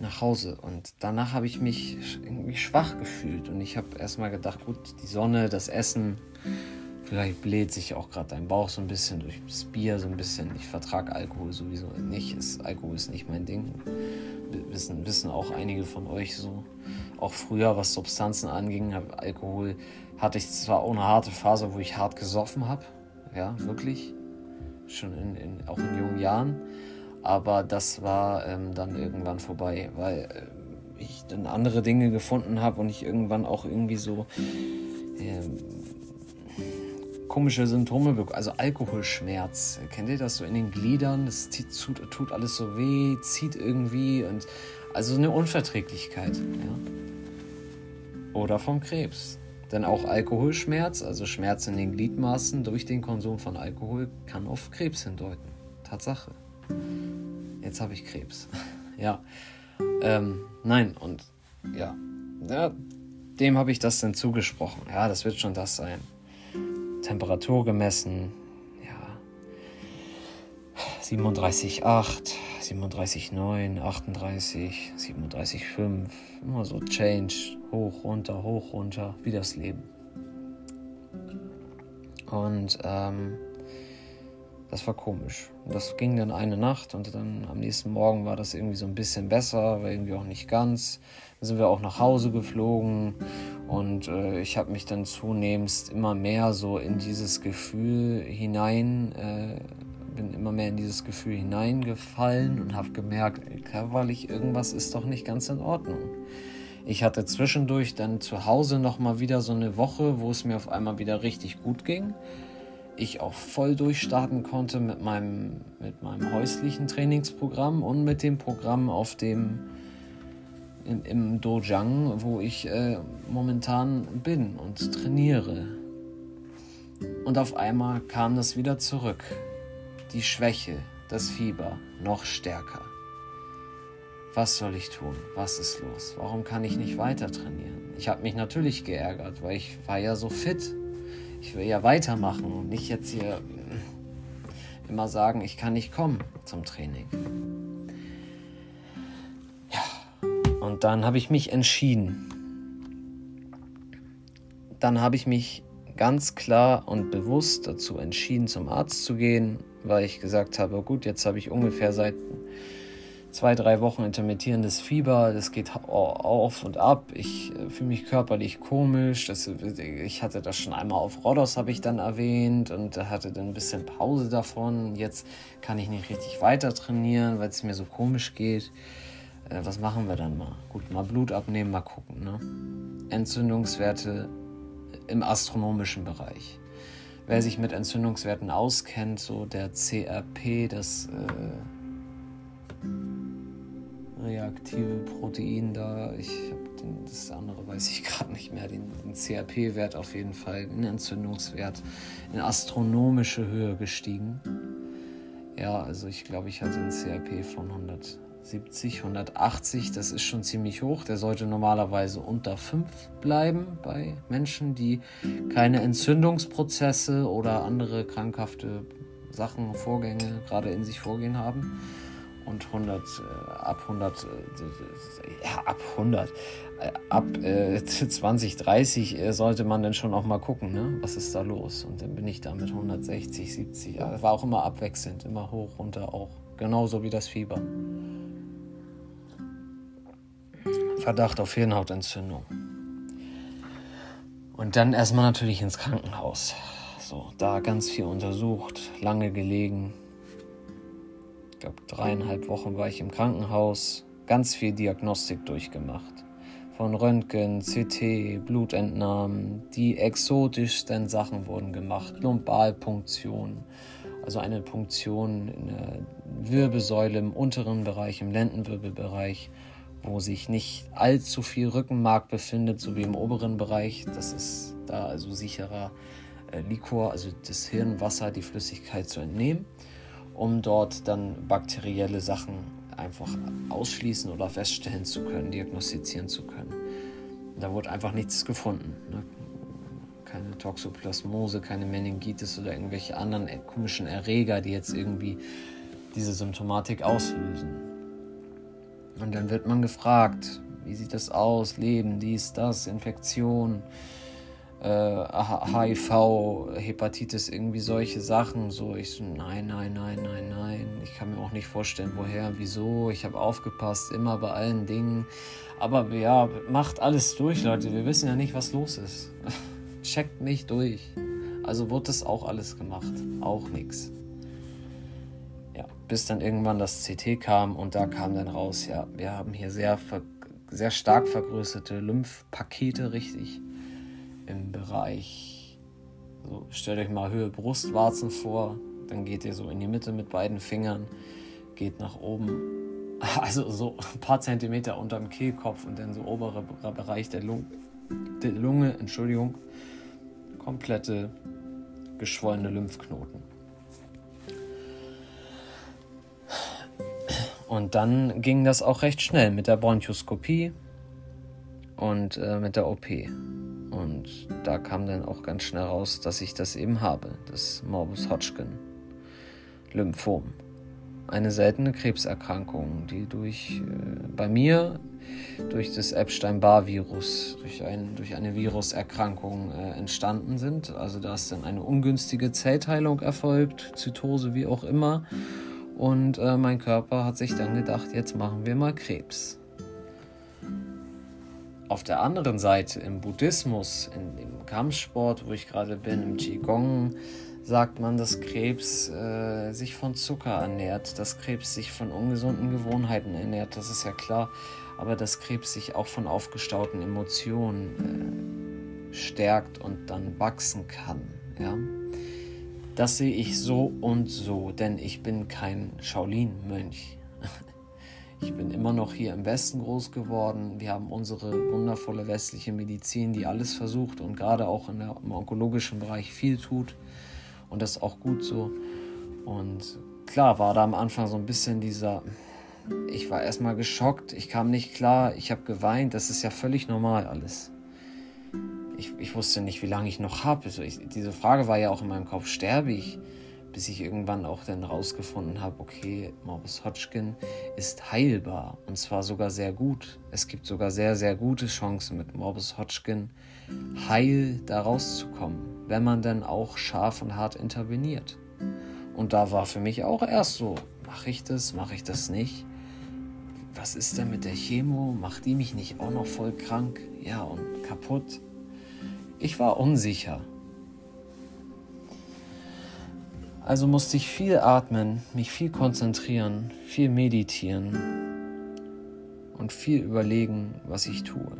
nach Hause. Und danach habe ich mich irgendwie schwach gefühlt. Und ich habe erstmal gedacht, gut, die Sonne, das Essen, vielleicht bläht sich auch gerade dein Bauch so ein bisschen durch das Bier, so ein bisschen. Ich vertrage Alkohol sowieso nicht. Ist, Alkohol ist nicht mein Ding. Wissen, wissen auch einige von euch so auch früher, was Substanzen anging, Alkohol, hatte ich zwar auch eine harte Phase, wo ich hart gesoffen habe, ja, wirklich, schon in, in, auch in jungen Jahren, aber das war ähm, dann irgendwann vorbei, weil äh, ich dann andere Dinge gefunden habe und ich irgendwann auch irgendwie so ähm, komische Symptome bekommen, also Alkoholschmerz, kennt ihr das so in den Gliedern, das zieht, tut alles so weh, zieht irgendwie und also eine Unverträglichkeit, ja oder vom Krebs. Denn auch Alkoholschmerz, also Schmerz in den Gliedmaßen durch den Konsum von Alkohol, kann auf Krebs hindeuten. Tatsache. Jetzt habe ich Krebs. ja. Ähm, nein, und ja. ja dem habe ich das dann zugesprochen. Ja, das wird schon das sein. Temperatur gemessen. Ja. 37,8. 37,9, 38, 37,5, immer so Change, hoch, runter, hoch, runter, wie das Leben. Und ähm, das war komisch. Das ging dann eine Nacht und dann am nächsten Morgen war das irgendwie so ein bisschen besser, aber irgendwie auch nicht ganz. Dann sind wir auch nach Hause geflogen und äh, ich habe mich dann zunehmend immer mehr so in dieses Gefühl hinein äh, bin immer mehr in dieses Gefühl hineingefallen und habe gemerkt, körperlich irgendwas ist doch nicht ganz in Ordnung. Ich hatte zwischendurch dann zu Hause noch mal wieder so eine Woche, wo es mir auf einmal wieder richtig gut ging. Ich auch voll durchstarten konnte mit meinem, mit meinem häuslichen Trainingsprogramm und mit dem Programm auf dem im, im Dojang, wo ich äh, momentan bin und trainiere. Und auf einmal kam das wieder zurück die Schwäche, das Fieber noch stärker. Was soll ich tun? Was ist los? Warum kann ich nicht weiter trainieren? Ich habe mich natürlich geärgert, weil ich war ja so fit. Ich will ja weitermachen und nicht jetzt hier äh, immer sagen, ich kann nicht kommen zum Training. Ja, und dann habe ich mich entschieden. Dann habe ich mich ganz klar und bewusst dazu entschieden, zum Arzt zu gehen weil ich gesagt habe, gut, jetzt habe ich ungefähr seit zwei, drei Wochen intermittierendes Fieber, das geht auf und ab, ich äh, fühle mich körperlich komisch, das, ich hatte das schon einmal auf Rhodos, habe ich dann erwähnt und hatte dann ein bisschen Pause davon, jetzt kann ich nicht richtig weiter trainieren, weil es mir so komisch geht. Äh, was machen wir dann mal? Gut, mal Blut abnehmen, mal gucken. Ne? Entzündungswerte im astronomischen Bereich. Wer sich mit Entzündungswerten auskennt, so der CRP, das äh, reaktive Protein da, ich habe das andere weiß ich gerade nicht mehr, den, den CRP-Wert auf jeden Fall, den Entzündungswert in astronomische Höhe gestiegen. Ja, also ich glaube, ich hatte einen CRP von 100. 170, 180, das ist schon ziemlich hoch. Der sollte normalerweise unter 5 bleiben bei Menschen, die keine Entzündungsprozesse oder andere krankhafte Sachen, Vorgänge gerade in sich vorgehen haben. und 100, äh, ab 100, äh, ja, ab 100, äh, ab äh, 20, 30 äh, sollte man dann schon auch mal gucken, ne? was ist da los. Und dann bin ich da mit 160, 70, ja, war auch immer abwechselnd, immer hoch, runter auch. Genauso wie das Fieber. Verdacht auf Hirnhautentzündung. Und dann erstmal natürlich ins Krankenhaus. So, da ganz viel untersucht, lange gelegen, ich glaube, dreieinhalb Wochen war ich im Krankenhaus, ganz viel Diagnostik durchgemacht. Von Röntgen, CT, Blutentnahmen, die exotischsten Sachen wurden gemacht. Lumbalpunktion, also eine Punktion in der Wirbelsäule im unteren Bereich, im Lendenwirbelbereich, wo sich nicht allzu viel Rückenmark befindet, so wie im oberen Bereich. Das ist da also sicherer äh, Liquor, also das Hirnwasser, die Flüssigkeit zu entnehmen um dort dann bakterielle Sachen einfach ausschließen oder feststellen zu können, diagnostizieren zu können. Da wurde einfach nichts gefunden. Ne? Keine Toxoplasmose, keine Meningitis oder irgendwelche anderen komischen Erreger, die jetzt irgendwie diese Symptomatik auslösen. Und dann wird man gefragt, wie sieht das aus? Leben, dies, das, Infektion, äh, HIV, Hepatitis, irgendwie solche Sachen. So, ich so, nein, nein, nein, nein, nein. Ich kann mir auch nicht vorstellen, woher, wieso. Ich habe aufgepasst, immer bei allen Dingen. Aber ja, macht alles durch, Leute. Wir wissen ja nicht, was los ist. Checkt mich durch. Also wurde das auch alles gemacht. Auch nichts. Bis dann irgendwann das CT kam und da kam dann raus, ja, wir haben hier sehr, sehr stark vergrößerte Lymphpakete, richtig im Bereich, so stellt euch mal Höhe Brustwarzen vor, dann geht ihr so in die Mitte mit beiden Fingern, geht nach oben, also so ein paar Zentimeter unterm Kehlkopf und dann so oberer Bereich der Lunge, der Lunge, Entschuldigung, komplette geschwollene Lymphknoten. Und dann ging das auch recht schnell mit der Bronchoskopie und äh, mit der OP. Und da kam dann auch ganz schnell raus, dass ich das eben habe, das Morbus Hodgkin Lymphom. Eine seltene Krebserkrankung, die durch äh, bei mir durch das Epstein-Barr-Virus, durch, ein, durch eine Viruserkrankung äh, entstanden sind. Also da ist dann eine ungünstige Zellteilung erfolgt, Zytose, wie auch immer. Und äh, mein Körper hat sich dann gedacht, jetzt machen wir mal Krebs. Auf der anderen Seite im Buddhismus, in, im Kampfsport, wo ich gerade bin, im Qigong, sagt man, dass Krebs äh, sich von Zucker ernährt, dass Krebs sich von ungesunden Gewohnheiten ernährt, das ist ja klar, aber dass Krebs sich auch von aufgestauten Emotionen äh, stärkt und dann wachsen kann. Ja? Das sehe ich so und so, denn ich bin kein Shaolin-Mönch. Ich bin immer noch hier im Westen groß geworden. Wir haben unsere wundervolle westliche Medizin, die alles versucht und gerade auch der, im onkologischen Bereich viel tut. Und das ist auch gut so. Und klar war da am Anfang so ein bisschen dieser, ich war erstmal geschockt, ich kam nicht klar, ich habe geweint, das ist ja völlig normal alles. Ich, ich wusste nicht, wie lange ich noch habe. Also diese Frage war ja auch in meinem Kopf, sterbe ich? bis ich irgendwann auch dann rausgefunden habe, okay, Morbus Hodgkin ist heilbar und zwar sogar sehr gut. Es gibt sogar sehr, sehr gute Chancen mit Morbus Hodgkin heil da rauszukommen, wenn man dann auch scharf und hart interveniert. Und da war für mich auch erst so, mache ich das, mache ich das nicht? Was ist denn mit der Chemo? Macht die mich nicht auch noch voll krank? Ja, und kaputt? Ich war unsicher. Also musste ich viel atmen, mich viel konzentrieren, viel meditieren und viel überlegen, was ich tue.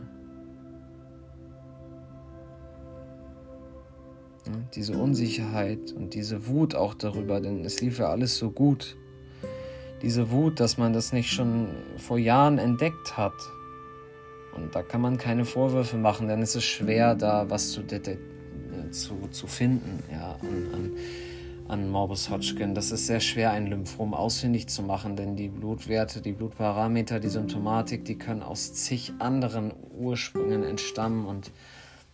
diese Unsicherheit und diese Wut auch darüber, denn es lief ja alles so gut. Diese Wut, dass man das nicht schon vor Jahren entdeckt hat. Und da kann man keine Vorwürfe machen, denn es ist schwer, da was zu, zu, zu finden. Ja, an, an an Morbus Hodgkin. Das ist sehr schwer, ein Lymphom ausfindig zu machen, denn die Blutwerte, die Blutparameter, die Symptomatik, die können aus zig anderen Ursprüngen entstammen und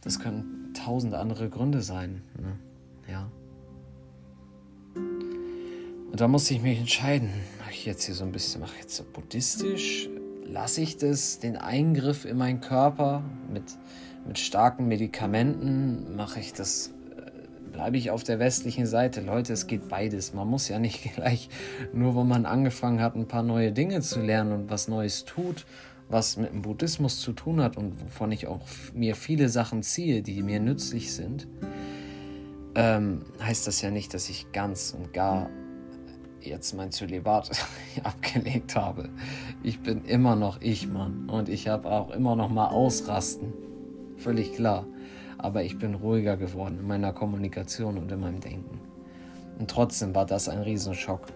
das können tausend andere Gründe sein. Ne? Ja. Und da musste ich mich entscheiden, mache ich jetzt hier so ein bisschen, mache ich jetzt so buddhistisch, lasse ich das, den Eingriff in meinen Körper mit, mit starken Medikamenten, mache ich das bleibe ich auf der westlichen Seite. Leute, es geht beides. Man muss ja nicht gleich, nur wo man angefangen hat, ein paar neue Dinge zu lernen und was Neues tut, was mit dem Buddhismus zu tun hat und wovon ich auch mir viele Sachen ziehe, die mir nützlich sind, ähm, heißt das ja nicht, dass ich ganz und gar jetzt mein Zölibat abgelegt habe. Ich bin immer noch ich, Mann. Und ich habe auch immer noch mal Ausrasten. Völlig klar aber ich bin ruhiger geworden in meiner Kommunikation und in meinem Denken. Und trotzdem war das ein Riesenschock.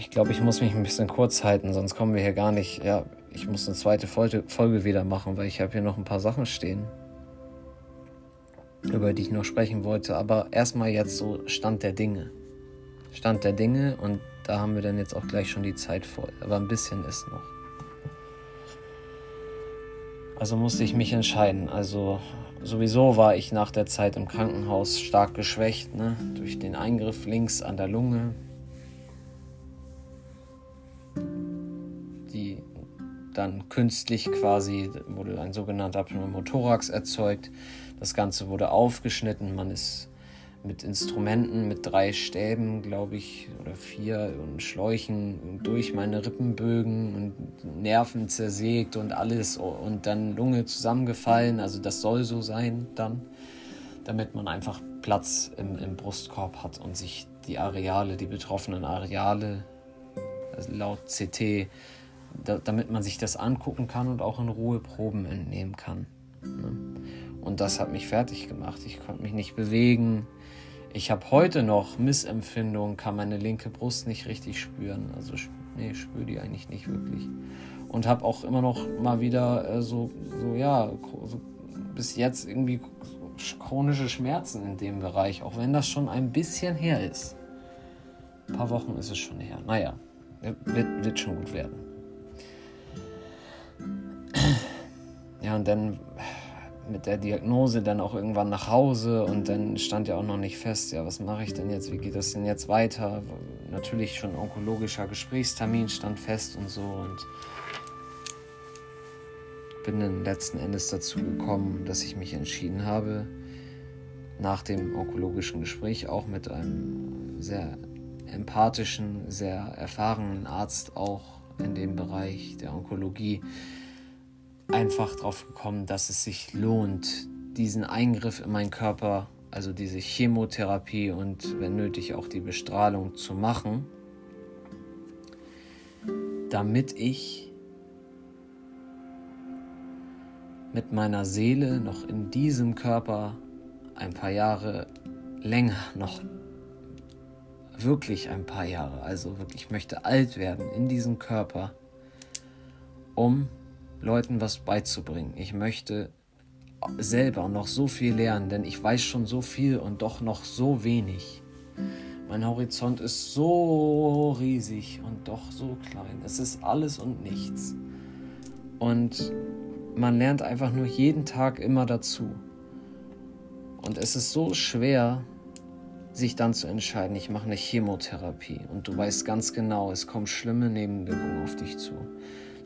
Ich glaube, ich muss mich ein bisschen kurz halten, sonst kommen wir hier gar nicht. Ja, ich muss eine zweite Folge wieder machen, weil ich habe hier noch ein paar Sachen stehen, über die ich noch sprechen wollte. Aber erstmal jetzt so Stand der Dinge. Stand der Dinge und da haben wir dann jetzt auch gleich schon die Zeit voll. Aber ein bisschen ist noch. Also musste ich mich entscheiden. Also sowieso war ich nach der Zeit im Krankenhaus stark geschwächt, ne? durch den Eingriff links an der Lunge, die dann künstlich quasi wurde ein sogenannter Pneumothorax erzeugt. Das Ganze wurde aufgeschnitten, man ist mit Instrumenten, mit drei Stäben, glaube ich, oder vier und Schläuchen durch meine Rippenbögen und Nerven zersägt und alles und dann Lunge zusammengefallen. Also das soll so sein dann, damit man einfach Platz im, im Brustkorb hat und sich die Areale, die betroffenen Areale, also laut CT, da, damit man sich das angucken kann und auch in Ruhe Proben entnehmen kann. Ne? Und das hat mich fertig gemacht. Ich konnte mich nicht bewegen. Ich habe heute noch Missempfindungen, kann meine linke Brust nicht richtig spüren. Also nee, spüre die eigentlich nicht wirklich. Und habe auch immer noch mal wieder äh, so, so, ja, so bis jetzt irgendwie chronische Schmerzen in dem Bereich, auch wenn das schon ein bisschen her ist. Ein paar Wochen ist es schon her. Naja, wird, wird schon gut werden. Ja, und dann mit der Diagnose dann auch irgendwann nach Hause und dann stand ja auch noch nicht fest, ja, was mache ich denn jetzt, wie geht das denn jetzt weiter? Natürlich schon onkologischer Gesprächstermin stand fest und so und bin dann letzten Endes dazu gekommen, dass ich mich entschieden habe, nach dem onkologischen Gespräch auch mit einem sehr empathischen, sehr erfahrenen Arzt auch in dem Bereich der Onkologie, einfach drauf gekommen, dass es sich lohnt, diesen Eingriff in meinen Körper, also diese Chemotherapie und wenn nötig auch die Bestrahlung zu machen, damit ich mit meiner Seele noch in diesem Körper ein paar Jahre länger noch wirklich ein paar Jahre, also wirklich möchte alt werden in diesem Körper, um Leuten was beizubringen. Ich möchte selber noch so viel lernen, denn ich weiß schon so viel und doch noch so wenig. Mein Horizont ist so riesig und doch so klein. Es ist alles und nichts. Und man lernt einfach nur jeden Tag immer dazu. Und es ist so schwer, sich dann zu entscheiden, ich mache eine Chemotherapie und du weißt ganz genau, es kommen schlimme Nebenwirkungen auf dich zu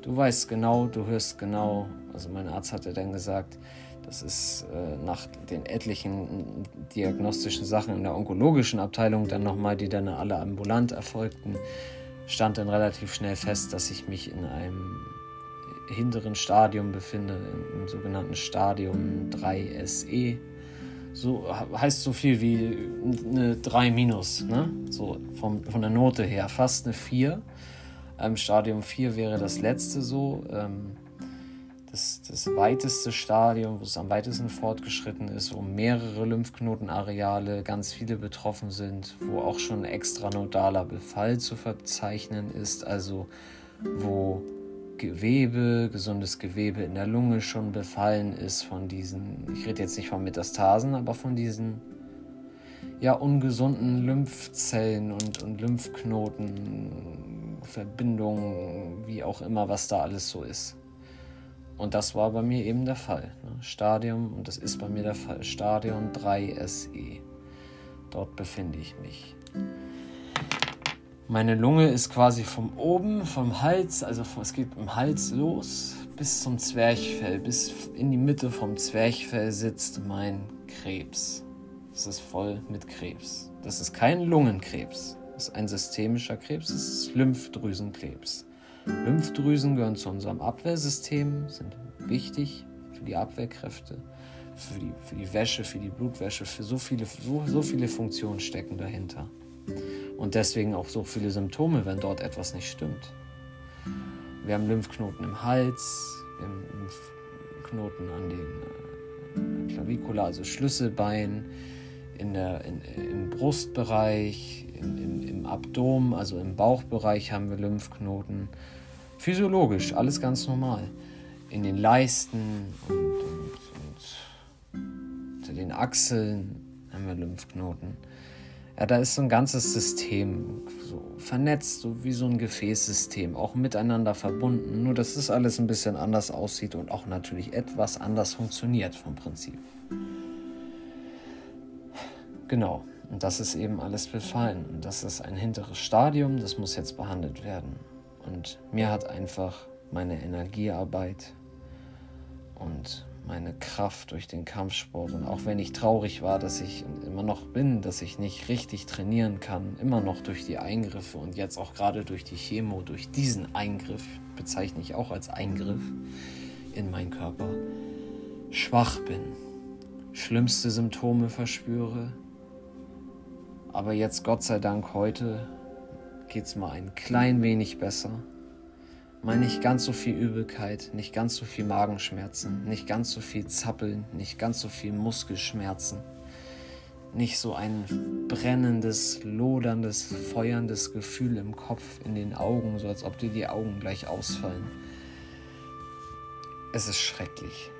du weißt genau, du hörst genau. Also mein Arzt hatte dann gesagt, das ist äh, nach den etlichen diagnostischen Sachen in der onkologischen Abteilung dann nochmal, die dann alle ambulant erfolgten, stand dann relativ schnell fest, dass ich mich in einem hinteren Stadium befinde, im sogenannten Stadium 3SE. So heißt so viel wie eine 3 minus, ne? So vom, von der Note her, fast eine 4. Ähm, Stadium 4 wäre das letzte so. Ähm, das, das weiteste Stadium, wo es am weitesten fortgeschritten ist, wo mehrere Lymphknotenareale, ganz viele betroffen sind, wo auch schon extranodaler Befall zu verzeichnen ist, also wo Gewebe, gesundes Gewebe in der Lunge schon befallen ist von diesen, ich rede jetzt nicht von Metastasen, aber von diesen ja ungesunden Lymphzellen und, und Lymphknoten, Verbindungen, wie auch immer, was da alles so ist. Und das war bei mir eben der Fall. Ne? Stadium, und das ist bei mir der Fall, Stadion 3 SE. Dort befinde ich mich. Meine Lunge ist quasi vom oben, vom Hals, also es geht im Hals los bis zum Zwerchfell, bis in die Mitte vom Zwerchfell sitzt mein Krebs. Es ist voll mit Krebs. Das ist kein Lungenkrebs. Das ist ein systemischer Krebs, das ist Lymphdrüsenkrebs. Lymphdrüsen gehören zu unserem Abwehrsystem, sind wichtig für die Abwehrkräfte, für die, für die Wäsche, für die Blutwäsche, für so viele, so, so viele Funktionen stecken dahinter. Und deswegen auch so viele Symptome, wenn dort etwas nicht stimmt. Wir haben Lymphknoten im Hals, wir haben Lymphknoten an den äh, Clavicula, also Schlüsselbein, in der, in, im Brustbereich, in, im, im Abdomen, also im Bauchbereich haben wir Lymphknoten. Physiologisch, alles ganz normal. In den Leisten und, und, und unter den Achseln haben wir Lymphknoten. Ja, da ist so ein ganzes System so vernetzt, so wie so ein Gefäßsystem, auch miteinander verbunden. Nur dass es alles ein bisschen anders aussieht und auch natürlich etwas anders funktioniert vom Prinzip. Genau, und das ist eben alles befallen. Und das ist ein hinteres Stadium, das muss jetzt behandelt werden. Und mir hat einfach meine Energiearbeit und meine Kraft durch den Kampfsport. Und auch wenn ich traurig war, dass ich immer noch bin, dass ich nicht richtig trainieren kann, immer noch durch die Eingriffe und jetzt auch gerade durch die Chemo, durch diesen Eingriff, bezeichne ich auch als Eingriff in meinen Körper, schwach bin, schlimmste Symptome verspüre. Aber jetzt, Gott sei Dank, heute geht es mal ein klein wenig besser mal nicht ganz so viel Übelkeit, nicht ganz so viel Magenschmerzen, nicht ganz so viel Zappeln, nicht ganz so viel Muskelschmerzen, nicht so ein brennendes, loderndes, feuerndes Gefühl im Kopf, in den Augen, so als ob dir die Augen gleich ausfallen. Es ist schrecklich.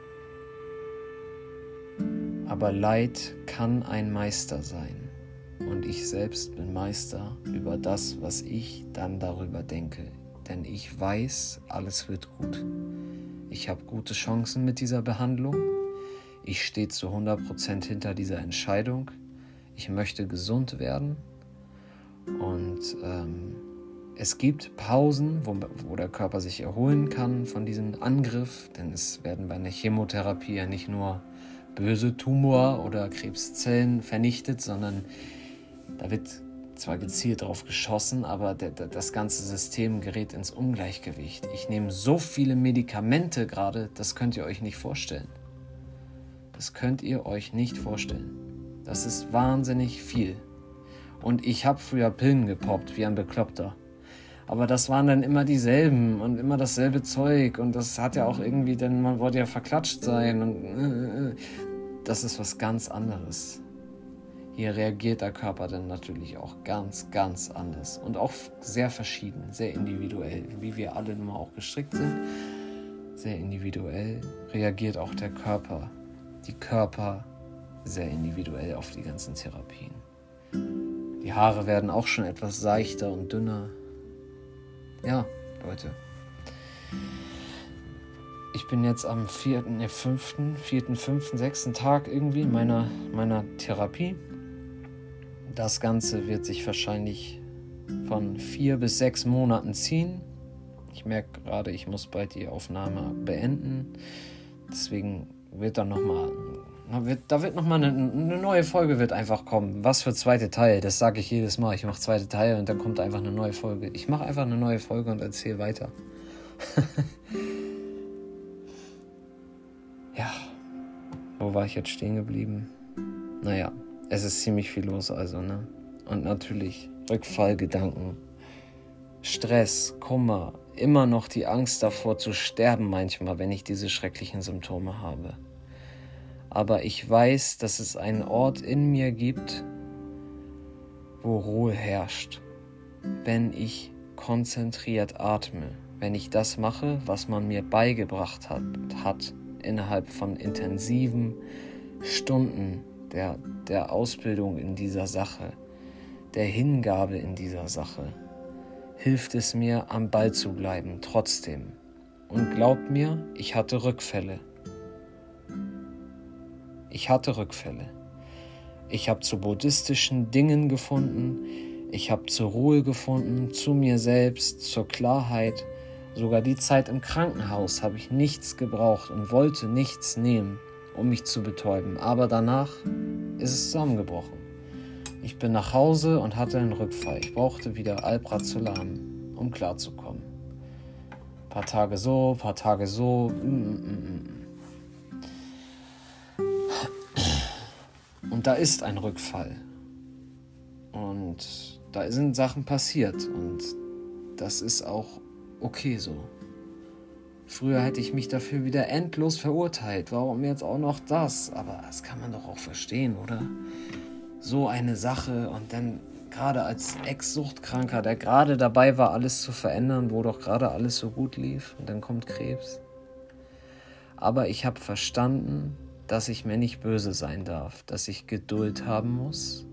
Aber Leid kann ein Meister sein. Und ich selbst bin Meister über das, was ich dann darüber denke denn ich weiß, alles wird gut. Ich habe gute Chancen mit dieser Behandlung. Ich stehe zu 100% hinter dieser Entscheidung. Ich möchte gesund werden. Und ähm, es gibt Pausen, wo, wo der Körper sich erholen kann von diesem Angriff, denn es werden bei einer Chemotherapie ja nicht nur böse Tumor oder Krebszellen vernichtet, sondern da wird zwar gezielt darauf geschossen, aber der, der, das ganze System gerät ins Ungleichgewicht. Ich nehme so viele Medikamente gerade, das könnt ihr euch nicht vorstellen. Das könnt ihr euch nicht vorstellen. Das ist wahnsinnig viel. Und ich habe früher Pillen gepoppt, wie ein Bekloppter. Aber das waren dann immer dieselben und immer dasselbe Zeug. Und das hat ja auch irgendwie, denn man wollte ja verklatscht sein. Und äh, äh, das ist was ganz anderes. Hier reagiert der Körper dann natürlich auch ganz, ganz anders und auch sehr verschieden, sehr individuell, wie wir alle nun mal auch gestrickt sind. Sehr individuell reagiert auch der Körper, die Körper sehr individuell auf die ganzen Therapien. Die Haare werden auch schon etwas seichter und dünner. Ja, Leute. Ich bin jetzt am vierten, fünften, vierten, fünften, sechsten Tag irgendwie meiner, meiner Therapie. Das Ganze wird sich wahrscheinlich von vier bis sechs Monaten ziehen. Ich merke gerade, ich muss bald die Aufnahme beenden. Deswegen wird dann nochmal, da wird nochmal eine, eine neue Folge wird einfach kommen. Was für zweite Teil, das sage ich jedes Mal. Ich mache zweite Teil und dann kommt einfach eine neue Folge. Ich mache einfach eine neue Folge und erzähle weiter. ja, wo war ich jetzt stehen geblieben? Naja, es ist ziemlich viel los, also, ne? Und natürlich Rückfallgedanken, Stress, Kummer, immer noch die Angst davor zu sterben manchmal, wenn ich diese schrecklichen Symptome habe. Aber ich weiß, dass es einen Ort in mir gibt, wo Ruhe herrscht, wenn ich konzentriert atme, wenn ich das mache, was man mir beigebracht hat, hat innerhalb von intensiven Stunden der, der Ausbildung in dieser Sache, der Hingabe in dieser Sache, hilft es mir, am Ball zu bleiben, trotzdem. Und glaubt mir, ich hatte Rückfälle. Ich hatte Rückfälle. Ich habe zu buddhistischen Dingen gefunden. Ich habe zur Ruhe gefunden, zu mir selbst, zur Klarheit. Sogar die Zeit im Krankenhaus habe ich nichts gebraucht und wollte nichts nehmen, um mich zu betäuben. Aber danach ist es zusammengebrochen. Ich bin nach Hause und hatte einen Rückfall. Ich brauchte wieder Alprazolam, um klarzukommen. Ein paar Tage so, paar Tage so. Mm, mm, mm, und da ist ein Rückfall. Und da sind Sachen passiert. Und das ist auch okay so. Früher hätte ich mich dafür wieder endlos verurteilt. Warum jetzt auch noch das? Aber das kann man doch auch verstehen, oder? So eine Sache und dann gerade als Ex-Suchtkranker, der gerade dabei war, alles zu verändern, wo doch gerade alles so gut lief und dann kommt Krebs. Aber ich habe verstanden, dass ich mir nicht böse sein darf, dass ich Geduld haben muss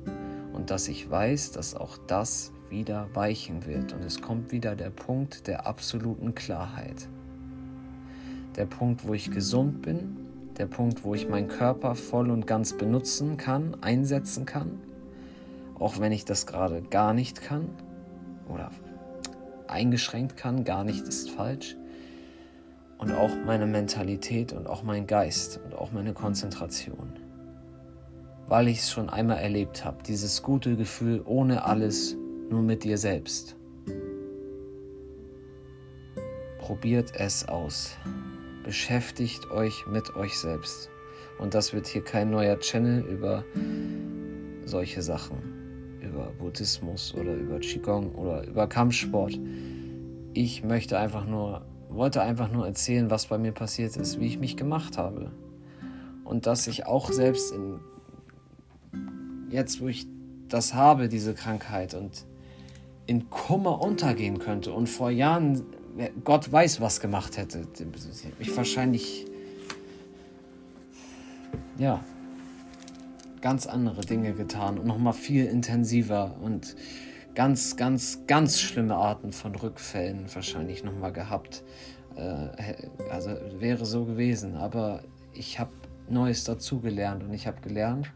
und dass ich weiß, dass auch das wieder weichen wird und es kommt wieder der Punkt der absoluten Klarheit. Der Punkt, wo ich gesund bin, der Punkt, wo ich meinen Körper voll und ganz benutzen kann, einsetzen kann, auch wenn ich das gerade gar nicht kann oder eingeschränkt kann, gar nicht ist falsch und auch meine Mentalität und auch mein Geist und auch meine Konzentration. Weil ich es schon einmal erlebt habe, dieses gute Gefühl ohne alles, nur mit dir selbst. Probiert es aus. Beschäftigt euch mit euch selbst. Und das wird hier kein neuer Channel über solche Sachen, über Buddhismus oder über Qigong oder über Kampfsport. Ich möchte einfach nur wollte einfach nur erzählen, was bei mir passiert ist, wie ich mich gemacht habe. Und dass ich auch selbst in jetzt, wo ich das habe, diese Krankheit und in Kummer untergehen könnte und vor Jahren Gott weiß, was gemacht hätte. Ich wahrscheinlich ja ganz andere Dinge getan und noch mal viel intensiver und ganz, ganz, ganz schlimme Arten von Rückfällen wahrscheinlich nochmal gehabt. Äh, also wäre so gewesen. Aber ich habe Neues dazugelernt und ich habe gelernt,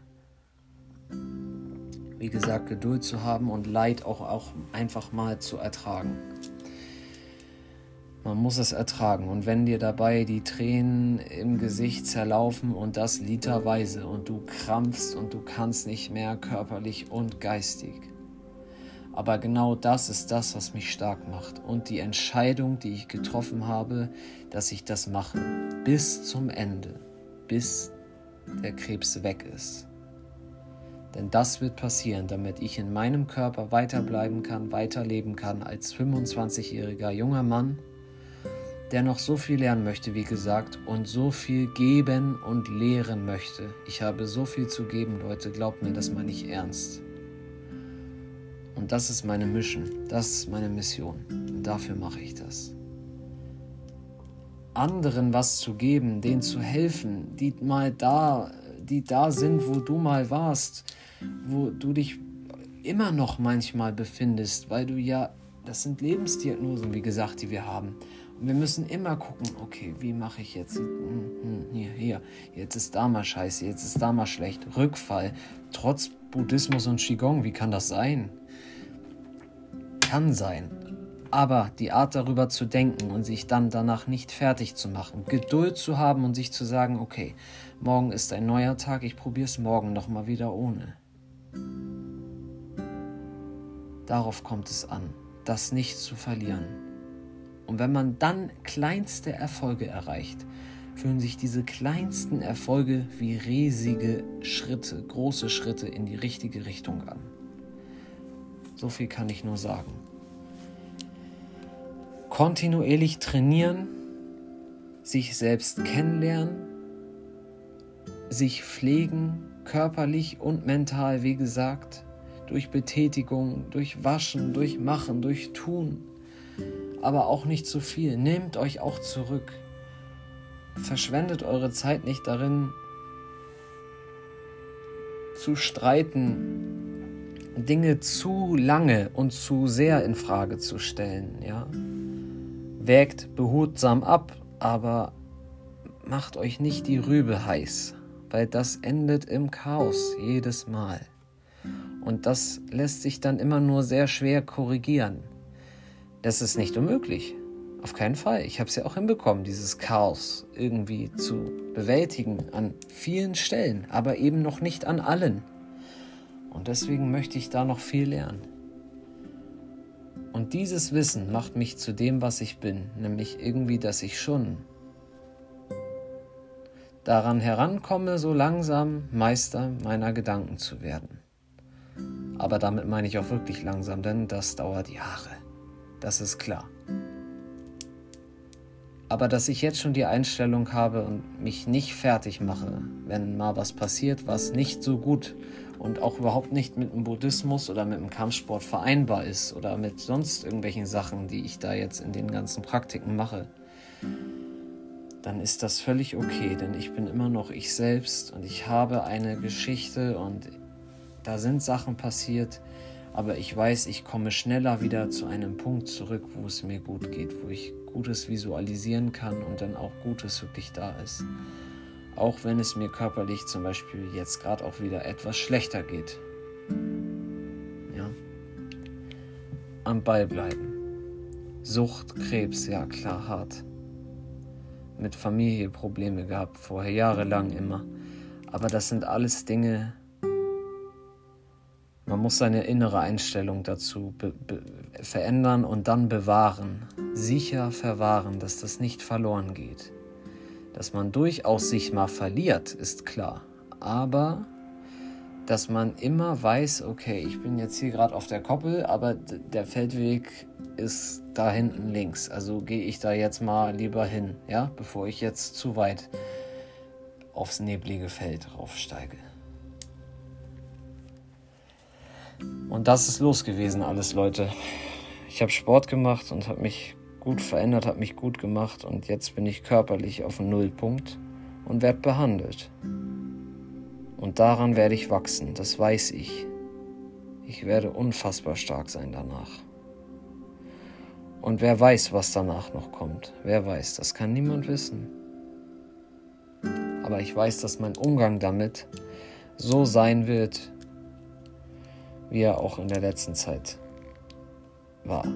wie gesagt, Geduld zu haben und Leid auch, auch einfach mal zu ertragen. Man muss es ertragen. Und wenn dir dabei die Tränen im Gesicht zerlaufen und das literweise und du krampfst und du kannst nicht mehr körperlich und geistig, aber genau das ist das, was mich stark macht. Und die Entscheidung, die ich getroffen habe, dass ich das mache. Bis zum Ende. Bis der Krebs weg ist. Denn das wird passieren, damit ich in meinem Körper weiterbleiben kann, weiterleben kann als 25-jähriger junger Mann, der noch so viel lernen möchte, wie gesagt, und so viel geben und lehren möchte. Ich habe so viel zu geben, Leute, glaubt mir das mal nicht ernst. Und das ist meine Mission, das ist meine Mission. Und dafür mache ich das. Anderen was zu geben, denen zu helfen, die mal da, die da sind, wo du mal warst, wo du dich immer noch manchmal befindest, weil du ja, das sind Lebensdiagnosen, wie gesagt, die wir haben. Wir müssen immer gucken, okay, wie mache ich jetzt? Hm, hm, hier, hier, jetzt ist da mal scheiße, jetzt ist da mal schlecht. Rückfall, trotz Buddhismus und Qigong, wie kann das sein? kann sein. Aber die Art darüber zu denken und sich dann danach nicht fertig zu machen, Geduld zu haben und sich zu sagen, okay, morgen ist ein neuer Tag, ich probiere es morgen nochmal wieder ohne. Darauf kommt es an, das nicht zu verlieren. Und wenn man dann kleinste Erfolge erreicht, fühlen sich diese kleinsten Erfolge wie riesige Schritte, große Schritte in die richtige Richtung an. So viel kann ich nur sagen. Kontinuierlich trainieren, sich selbst kennenlernen, sich pflegen, körperlich und mental, wie gesagt, durch Betätigung, durch Waschen, durch Machen, durch Tun, aber auch nicht zu viel. Nehmt euch auch zurück. Verschwendet eure Zeit nicht darin, zu streiten, Dinge zu lange und zu sehr in Frage zu stellen, ja. Wägt behutsam ab, aber macht euch nicht die Rübe heiß weil das endet im Chaos jedes Mal. Und das lässt sich dann immer nur sehr schwer korrigieren. Das ist nicht unmöglich. Auf keinen Fall. Ich habe es ja auch hinbekommen, dieses Chaos irgendwie zu bewältigen an vielen Stellen, aber eben noch nicht an allen. Und deswegen möchte ich da noch viel lernen. Und dieses Wissen macht mich zu dem, was ich bin, nämlich irgendwie, dass ich schon daran herankomme, so langsam Meister meiner Gedanken zu werden. Aber damit meine ich auch wirklich langsam, denn das dauert Jahre. Das ist klar. Aber dass ich jetzt schon die Einstellung habe und mich nicht fertig mache, wenn mal was passiert, was nicht so gut und auch überhaupt nicht mit dem Buddhismus oder mit dem Kampfsport vereinbar ist oder mit sonst irgendwelchen Sachen, die ich da jetzt in den ganzen Praktiken mache, dann ist das völlig okay, denn ich bin immer noch ich selbst und ich habe eine Geschichte und da sind Sachen passiert, aber ich weiß, ich komme schneller wieder zu einem Punkt zurück, wo es mir gut geht, wo ich Gutes visualisieren kann und dann auch Gutes wirklich da ist. Auch wenn es mir körperlich zum Beispiel jetzt gerade auch wieder etwas schlechter geht. Ja. Am Ball bleiben. Sucht, Krebs, ja klar, hart. Mit Familie Probleme gehabt, vorher jahrelang immer. Aber das sind alles Dinge, man muss seine innere Einstellung dazu verändern und dann bewahren, sicher verwahren, dass das nicht verloren geht. Dass man durchaus sich mal verliert, ist klar. Aber dass man immer weiß, okay, ich bin jetzt hier gerade auf der Koppel, aber der Feldweg ist da hinten links. Also gehe ich da jetzt mal lieber hin, ja, bevor ich jetzt zu weit aufs neblige Feld raufsteige. Und das ist los gewesen alles, Leute. Ich habe Sport gemacht und habe mich gut verändert, habe mich gut gemacht und jetzt bin ich körperlich auf dem Nullpunkt und werde behandelt. Und daran werde ich wachsen, das weiß ich. Ich werde unfassbar stark sein danach. Und wer weiß, was danach noch kommt. Wer weiß, das kann niemand wissen. Aber ich weiß, dass mein Umgang damit so sein wird, wie er auch in der letzten Zeit war.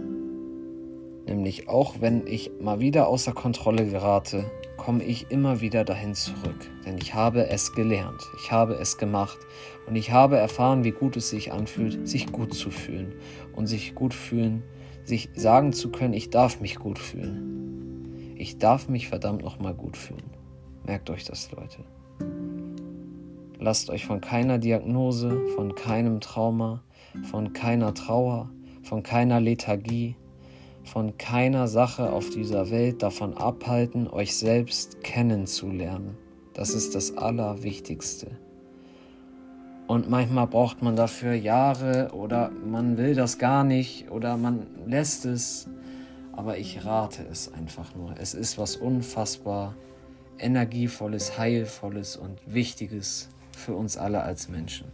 Nämlich auch wenn ich mal wieder außer Kontrolle gerate, komme ich immer wieder dahin zurück. Denn ich habe es gelernt, ich habe es gemacht und ich habe erfahren, wie gut es sich anfühlt, sich gut zu fühlen und sich gut fühlen, sich sagen zu können, ich darf mich gut fühlen. Ich darf mich verdammt nochmal gut fühlen. Merkt euch das, Leute. Lasst euch von keiner Diagnose, von keinem Trauma, von keiner Trauer, von keiner Lethargie, von keiner Sache auf dieser Welt davon abhalten, euch selbst kennenzulernen. Das ist das Allerwichtigste. Und manchmal braucht man dafür Jahre oder man will das gar nicht oder man lässt es. Aber ich rate es einfach nur. Es ist was unfassbar Energievolles, Heilvolles und Wichtiges für uns alle als Menschen.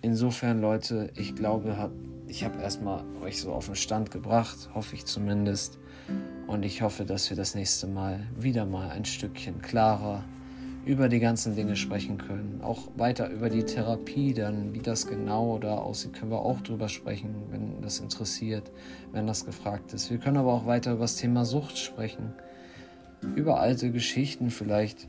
Insofern, Leute, ich glaube, ich habe erstmal euch so auf den Stand gebracht, hoffe ich zumindest. Und ich hoffe, dass wir das nächste Mal wieder mal ein Stückchen klarer über die ganzen Dinge sprechen können. Auch weiter über die Therapie, dann wie das genau da aussieht, können wir auch drüber sprechen, wenn das interessiert, wenn das gefragt ist. Wir können aber auch weiter über das Thema Sucht sprechen, über alte Geschichten vielleicht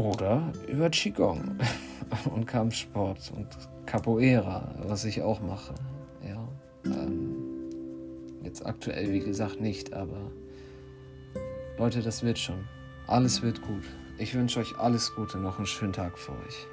oder über Qigong. und Kampfsport und Capoeira, was ich auch mache. Ja, ähm, jetzt aktuell, wie gesagt, nicht, aber Leute, das wird schon. Alles wird gut. Ich wünsche euch alles Gute, noch einen schönen Tag für euch.